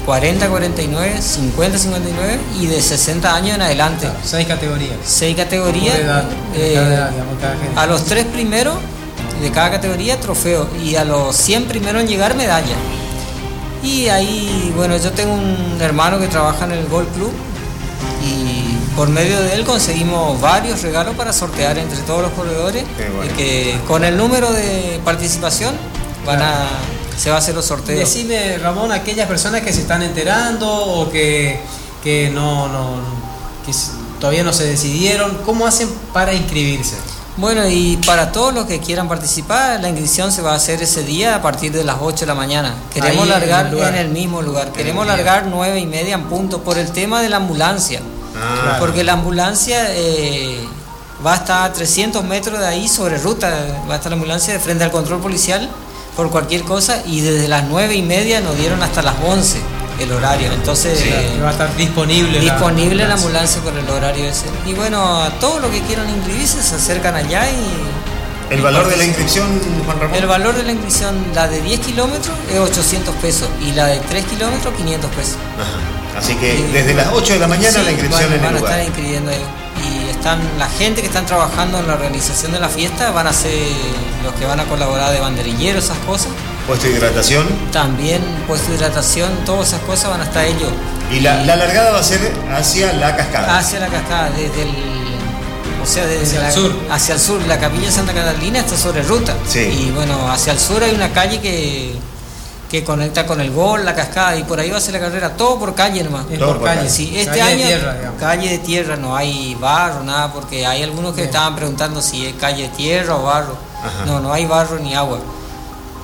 40 a 49, 50 a 59 y de 60 años en adelante. Claro, seis categorías. Seis categorías. Edad, eh, cada edad, digamos, cada gente. a los tres primeros de cada categoría trofeo y a los 100 primeros en llegar medalla. Y ahí, bueno, yo tengo un hermano que trabaja en el Golf Club y por medio de él conseguimos varios regalos para sortear entre todos los corredores bueno. y que con el número de participación van a, se va a hacer los sorteos. Decime, Ramón, aquellas personas que se están enterando o que, que no, no que todavía no se decidieron, ¿cómo hacen para inscribirse? Bueno, y para todos los que quieran participar, la inscripción se va a hacer ese día a partir de las 8 de la mañana. Queremos Ahí en largar el en el mismo lugar. Queremos largar 9 y media en punto por el tema de la ambulancia. Ah, Claro. Porque la ambulancia eh, va a estar a 300 metros de ahí sobre ruta. Va a estar la ambulancia de frente al control policial por cualquier cosa. Y desde las 9 y media nos dieron hasta las 11 el horario. Entonces. Que va a estar disponible. la- Disponible la ambulancia. ambulancia por el horario ese. Y bueno, a todos los que quieran inscribirse se acercan allá y. el y valor de la inscripción, Juan Ramón. El valor de la inscripción, la de 10 kilómetros es 800 pesos y la de 3 kilómetros 500 pesos. Ajá. Así que desde las 8 de la mañana Sí, la inscripción van, en van el a lugar. estar inscribiendo ahí. Están la gente que están trabajando en la organización de la fiesta, van a ser los que van a colaborar de banderilleros, esas cosas. Puesto de hidratación. También puesto de hidratación, todas esas cosas van a estar ellos. Y la, la largada va a ser hacia la cascada. Hacia la cascada, desde el. O sea, desde Hacia el la- sur. Hacia el sur. La capilla de Santa Catalina está sobre ruta. Sí. Y bueno, hacia el sur hay una calle que, que conecta con el gol, la cascada, y por ahí va a ser la carrera, todo por calle nomás. Es Todo por por calle. calle. Sí, este Calle de año tierra, digamos. calle de tierra, no hay barro, nada, porque hay algunos que Bien. estaban preguntando si es calle de tierra o barro. Ajá. No, no hay barro ni agua.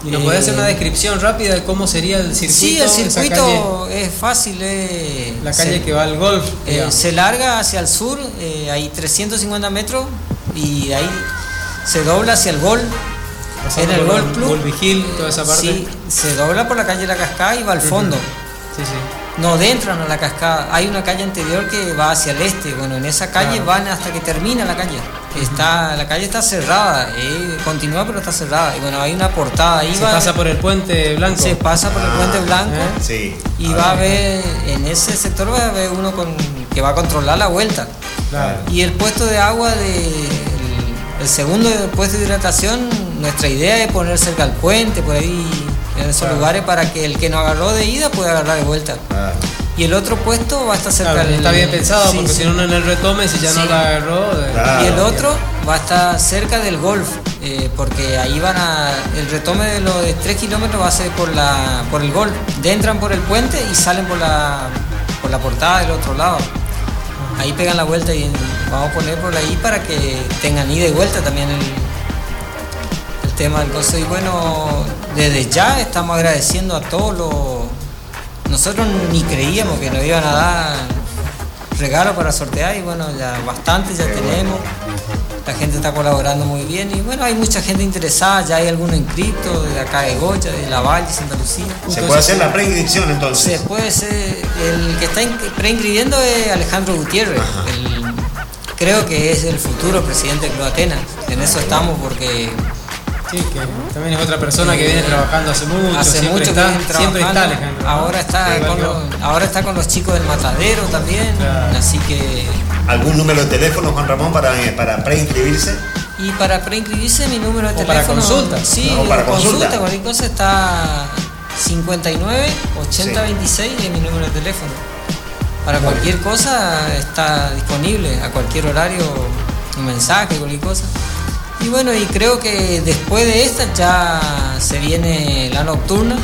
¿Y nos podés hacer Eh, una descripción rápida de cómo sería el circuito? Sí, el circuito es fácil. eh, la calle se- que va al golf. eh, se larga hacia el sur, eh, hay 350 metros y de ahí se dobla hacia el gol. Pasando en el Golf Club. Gol Vigil, toda esa parte. Sí, se dobla por la calle La Cascada y va al fondo. Sí, sí. No entran a la cascada. Hay una calle anterior que va hacia el este. Bueno, en esa calle Claro. van hasta que termina la calle. Está, la calle está cerrada. eh, continúa pero está cerrada. Y bueno, hay una portada ahí. Se va- pasa por el puente blanco. se pasa por el Ah, puente blanco. ¿eh? Sí. Y va a haber, en ese sector va a haber uno con, que va a controlar la vuelta. Claro. Y el puesto de agua de el, segundo puesto de hidratación, nuestra idea es poner cerca al puente, por ahí, en esos Claro. lugares, para que el que no agarró de ida pueda agarrar de vuelta. Y el otro puesto va a estar cerca Claro, del- está bien pensado sí, porque sí. si no en el retome, si ya no la agarró. eh. Y el otro va a estar cerca del golf, eh, porque ahí van a. El retome de los de 3 kilómetros va a ser por la por el golf. De entran por el puente y salen por la por la portada del otro lado. Ahí pegan la vuelta y vamos a poner por ahí para que tengan ida y vuelta también el, el tema. Y bueno, desde ya estamos agradeciendo a todos los. Nosotros ni creíamos que nos iban a dar regalos para sortear y bueno, ya bastante ya tenemos. La gente está colaborando muy bien y bueno, hay mucha gente interesada, ya hay algunos inscritos de acá de Goya, de La Valle, Santa Lucía. Se puede hacer la preinscripción Se entonces. puede ser, el que está in- preinscribiendo es Alejandro Gutiérrez. el- creo que es el futuro presidente de Club Atenas. En eso estamos porque Sí, que también es otra persona que viene trabajando hace mucho. hace siempre mucho está, que viene siempre está trabajando. Alejandro. ¿no? Ahora está, con los, ahora está con los chicos del Matadero también. Claro. Así que ¿Algún número de teléfono, Juan Ramón, para, eh, para preinscribirse? Y para preinscribirse mi número de O para teléfono. consulta. Sí, O para consulta. cualquier cosa está 59 80 26 es mi número de teléfono. Para cualquier cosa está disponible, a cualquier horario, un mensaje, cualquier cosa. Y bueno, y creo que después de esta ya se viene la nocturna,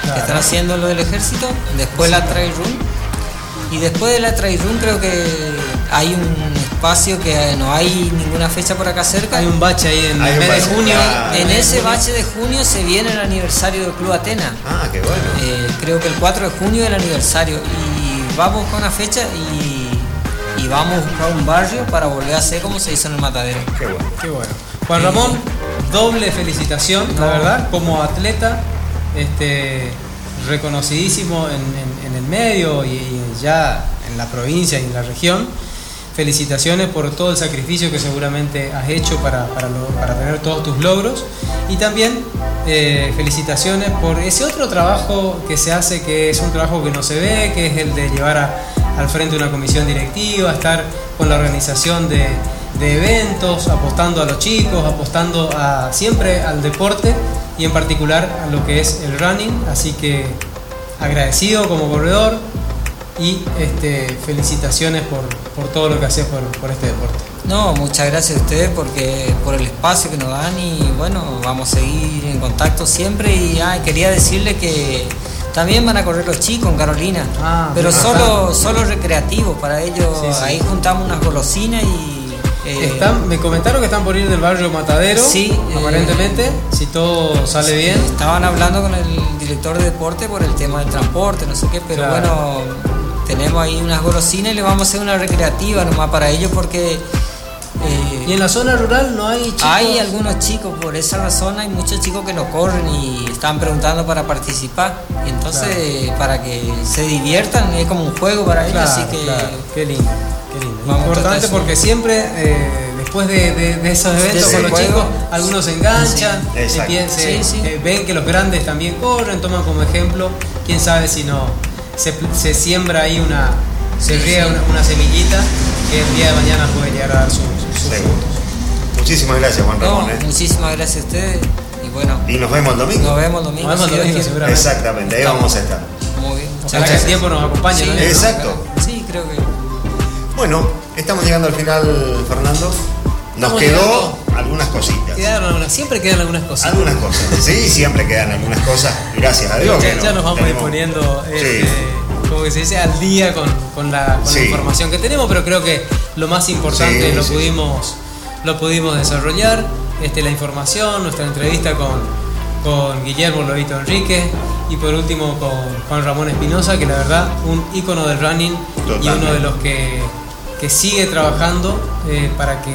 Claro. que están haciendo lo del ejército, después la trail run. Y después de la trail run creo que hay un espacio que no hay ninguna fecha por acá cerca. Hay un bache ahí en el mes de junio. En ese bache de junio se viene el aniversario del Club Atenas. Ah, qué bueno. Eh, creo que el 4 de junio es el aniversario. Y vamos con una fecha y, y vamos a buscar un barrio para volver a hacer como se hizo en el matadero. Qué bueno. Qué bueno. Juan Ramón, doble felicitación, la verdad, como atleta, este, reconocidísimo en, en- en el medio y, y ya en la provincia y en la región. Felicitaciones por todo el sacrificio que seguramente has hecho para, para, lo- para tener todos tus logros. Y también eh, felicitaciones por ese otro trabajo que se hace, que es un trabajo que no se ve, que es el de llevar a- al frente una comisión directiva, estar con la organización de, de eventos, apostando a los chicos, apostando a, siempre al deporte y en particular a lo que es el running. Así que agradecido como corredor y este, felicitaciones por, por todo lo que haces por, por este deporte. No, muchas gracias a ustedes porque, por el espacio que nos dan y bueno, vamos a seguir en contacto siempre y ah, quería decirle que también van a correr los chicos en Carolina, Ah, pero solo, solo recreativo para ellos, Sí, sí. ahí juntamos unas golosinas y... eh, Están, me comentaron que están por ir del barrio Matadero, Sí, eh, aparentemente, si todo sale bien. Estaban hablando con el director de deporte por el tema del transporte, no sé qué, pero Claro. bueno, tenemos ahí unas golosinas y le vamos a hacer una recreativa nomás para ellos porque eh, Y en la zona rural no hay chicos. hay algunos chicos, por esa razón hay muchos chicos que no corren y están preguntando para participar. Entonces, para que se diviertan, es como un juego para ellos, Claro, así que claro. Qué lindo, qué lindo. Vamos Importante porque siempre eh, después de, de- de esos eventos con los juego. chicos, algunos se enganchan, Sí, se- Sí, sí. eh, ven que los grandes también corren, toman como ejemplo. Quién sabe si no se, se siembra ahí una, se Sí, riega sí. una, una semillita que el día de mañana puede llegar a dar sus, sus. Muchísimas gracias, Juan no, Ramón. ¿eh? muchísimas gracias a ustedes y bueno, Y nos vemos el domingo. nos vemos el domingo. Nos vemos el si Dios domingo, quiere. seguramente. Exactamente, ahí vamos a estar. Muy bien. Ojalá que el gracias. tiempo nos acompañe, ¿no? Sí, Exacto. Sí, creo que. Bueno, estamos llegando al final, Fernando. Nos quedó llegando. Algunas cositas. Quedaron algunas- siempre quedan algunas cositas. Algunas cosas. Sí, siempre quedan algunas cosas. Gracias a Dios. ya, nos vamos a ir Sí. este, como que se dice, al día con, con la, con la Sí. información que tenemos, pero creo que lo más importante Sí, lo, pudimos, lo pudimos desarrollar, este, la información, nuestra entrevista con, con Guillermo Lobito Enrique y por último con Juan Ramón Espinosa, que la verdad un ícono del running y Totalmente. uno de los que, que sigue trabajando eh, para que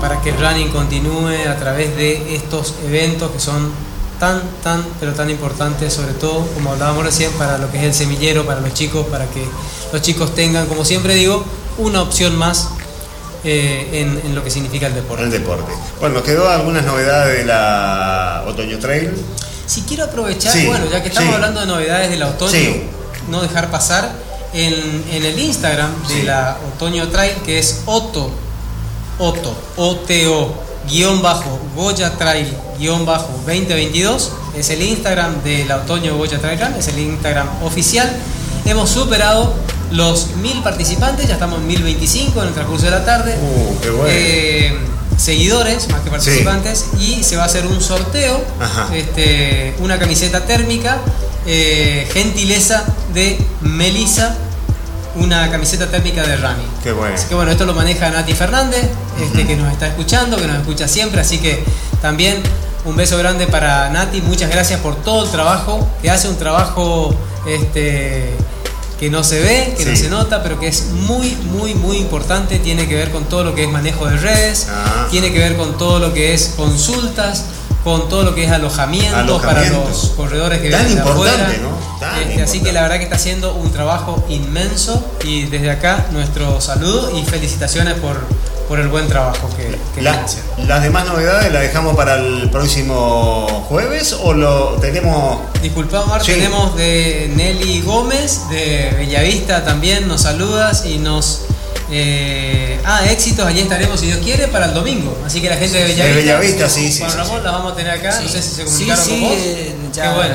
para que el running continúe a través de estos eventos que son tan, tan, pero tan importantes, sobre todo, como hablábamos recién, para lo que es el semillero, para los chicos, para que los chicos tengan, como siempre digo, una opción más eh, en, en lo que significa el deporte. El deporte. Bueno, nos quedó algunas novedades de la Otoño Trail. Si quiero aprovechar, Sí, bueno, ya que estamos sí. hablando de novedades del otoño, Sí. no dejar pasar en, en el Instagram de la Otoño Trail, que es Otto, Otto, O-T-O, guion bajo, Goya Trail, guion bajo 2022, es el Instagram de la Otoño Goya Trail Run, es el Instagram oficial. Hemos superado los mil participantes, ya estamos en 1025 en el transcurso de la tarde. Uh, qué bueno. Eh, seguidores más que participantes y se va a hacer un sorteo este, una camiseta térmica eh, gentileza de Melissa una camiseta térmica de Rami Qué bueno. así que bueno esto lo maneja Nati Fernández este, que nos está escuchando que nos escucha siempre así que también un beso grande para Nati muchas gracias por todo el trabajo que hace un trabajo este que no se ve, que no se nota, pero que es muy, muy, muy importante. Tiene que ver con todo lo que es manejo de redes, Ah. tiene que ver con todo lo que es consultas, con todo lo que es alojamiento para los corredores que Tan vienen de importante, afuera. ¿no? Este, así importante. que la verdad que está haciendo un trabajo inmenso y desde acá nuestro saludo y felicitaciones por, por el buen trabajo que, que La-. ¿Las demás novedades las dejamos para el próximo jueves o lo tenemos? Disculpa, Omar, Sí. tenemos de Nelly Gómez, de Bellavista también, nos saludas y nos... eh, ah, éxitos, allí estaremos si Dios quiere para el domingo. Así que la gente de Bellavista, Bellavista, sí, sí, Juan sí, Ramón, sí. la vamos a tener acá, no sé si se comunicaron sí, con sí, vos. eh, ya, qué bueno,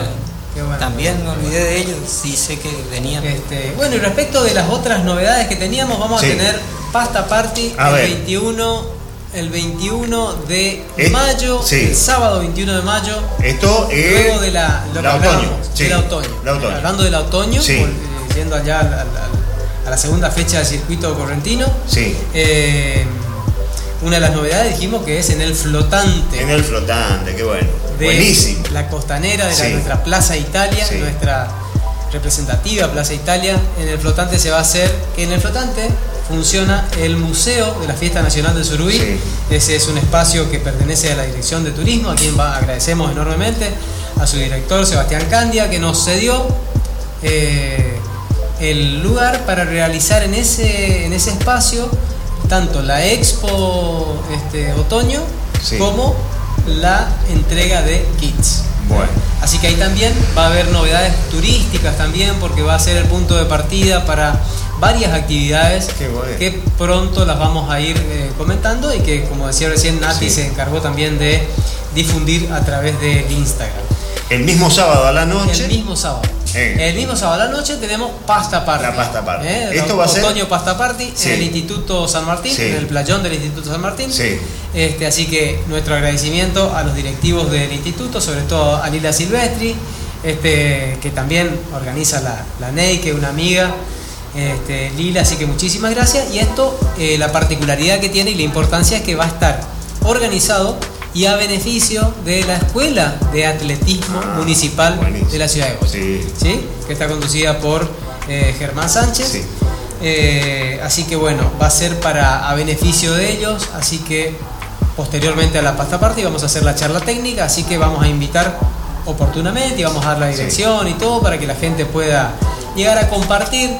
bueno. También me olvidé de ellos, sí sé que venían. Este, bueno, y respecto de las otras novedades que teníamos, vamos Sí. a tener Pasta Party A el ver. 21 el 21 de mayo, sí. el sábado 21 de mayo, Esto es Luego de la, lo que la otoño, sí, del otoño. la otoño. Hablando del otoño, eh, yendo allá al- al- al- a la segunda fecha del circuito correntino. Sí. eh, una de las novedades dijimos que es en el flotante en el flotante, qué bueno. de Buenísimo. la costanera de la- Sí. nuestra Plaza Italia, Sí. nuestra representativa Plaza Italia. En el flotante se va a hacer, que en el flotante funciona el Museo de la Fiesta Nacional del Surubí. Sí. Ese es un espacio que pertenece a la Dirección de Turismo, a quien va- agradecemos enormemente, a su director Sebastián Candia, que nos cedió eh, el lugar para realizar en ese, en ese espacio tanto la Expo este, Otoño Sí. como la entrega de kits. Bueno. Así que ahí también va a haber novedades turísticas también porque va a ser el punto de partida para varias actividades bueno. que pronto las vamos a ir eh, comentando y que como decía recién Nati Sí. se encargó también de difundir a través del Instagram. El mismo sábado a la noche. El mismo sábado. Eh. El mismo sábado a la noche tenemos Pasta Party. La Pasta Party. ¿Eh? Esto va a ser- Otoño Pasta Party Sí. en el Instituto San Martín, Sí. en el playón del Instituto San Martín. Sí. Este, así que nuestro agradecimiento a los directivos del instituto, sobre todo a Lila Silvestri, este, que también organiza la, la NEI, que es una amiga. Este, Lila, así que muchísimas gracias. Y esto, eh, la particularidad que tiene y la importancia es que va a estar organizado y a beneficio de la Escuela de Atletismo Ah, Municipal buenísimo. de la ciudad de Goya. Sí. ¿Sí? Que está conducida por eh, Germán Sánchez. Sí. Eh, así que bueno, va a ser para a beneficio de ellos, así que posteriormente a la pasta party vamos a hacer la charla técnica, así que vamos a invitar oportunamente y vamos a dar la dirección y todo para que la gente pueda llegar a compartir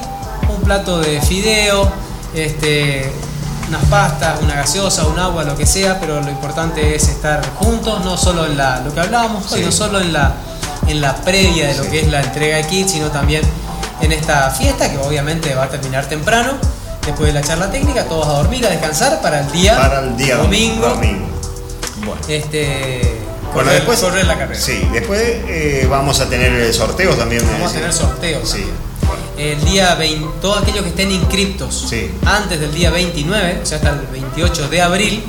un plato de fideo, este, unas pastas, una gaseosa, un agua, lo que sea, pero lo importante es estar juntos, no solo en la, lo que hablábamos hoy, Sí. no solo en la, en la previa de lo Sí. que es la entrega de kits, sino también en esta fiesta que obviamente va a terminar temprano. Después de la charla técnica, todos a dormir, a descansar para el día, Para el día domingo. domingo. Bueno. Este, Bueno, correr, después. correr la carrera. Sí, después eh, vamos a tener sorteos también. Vamos a decía. tener sorteos. Sí. también. El día 20, todos aquellos que estén inscriptos Sí. antes del día 29, o sea, hasta el 28 de abril,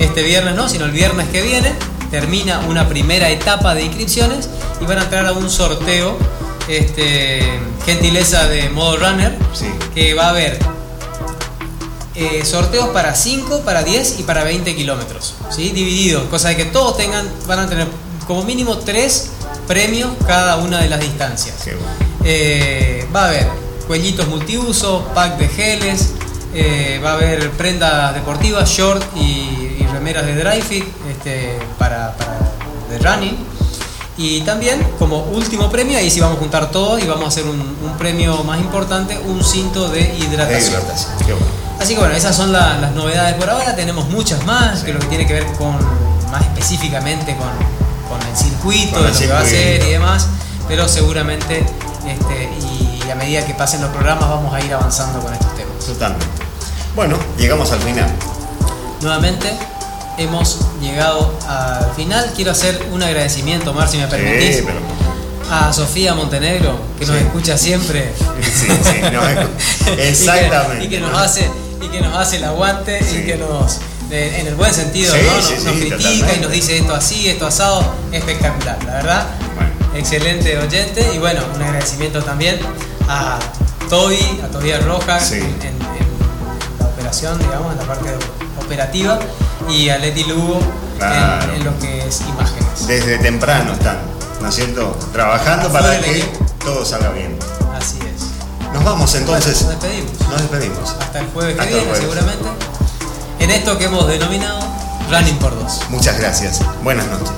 este viernes no, sino el viernes que viene, termina una primera etapa de inscripciones y van a entrar a un sorteo, este, gentileza de modo runner, Sí. que va a haber eh, sorteos para 5, para 10 y para 20 kilómetros, ¿sí? divididos, cosa de que todos tengan, van a tener como mínimo 3 premios cada una de las distancias. Qué bueno. Eh, va a haber cuellitos multiuso, pack de geles, eh, va a haber prendas deportivas, short y, y remeras de dry fit este, para, para de running. Y también, como último premio, ahí sí vamos a juntar todo y vamos a hacer un, un premio más importante, un cinto de De hidratación. bueno. Así que bueno, esas son la- las novedades por ahora. Tenemos muchas más, que lo que tiene que ver con más específicamente con, con el circuito, Con de el lo que va a hacer y demás. Pero seguramente, este, y a medida que pasen los programas, vamos a ir avanzando con estos temas. Totalmente. Bueno, llegamos al final. Nuevamente hemos llegado al final. Quiero hacer un agradecimiento, Mar, si me permitís, Sí, pero. a Sofía Montenegro, que nos Sí. escucha siempre. Sí, sí, no, Y que- exactamente. Y que, nos hace y que nos hace el aguante Sí. y que nos en el buen sentido Sí, ¿no? nos, sí, nos sí, critica totalmente. y nos dice esto así, esto asado, espectacular, la verdad. Bueno. Excelente oyente y bueno, un agradecimiento también a Toby, a Tobías Rojas Sí. en, en la operación, digamos, en la parte operativa y a Leti Lugo en- Claro. en, lo que es imágenes. Desde temprano están, ¿no es cierto? Trabajando Afuera para que todo salga bien. Así es. Nos vamos entonces. Bueno, nos despedimos. Nos despedimos. Hasta el jueves que Hasta viene, jueves. seguramente. En esto que hemos denominado Running por dos. Muchas gracias. Buenas noches.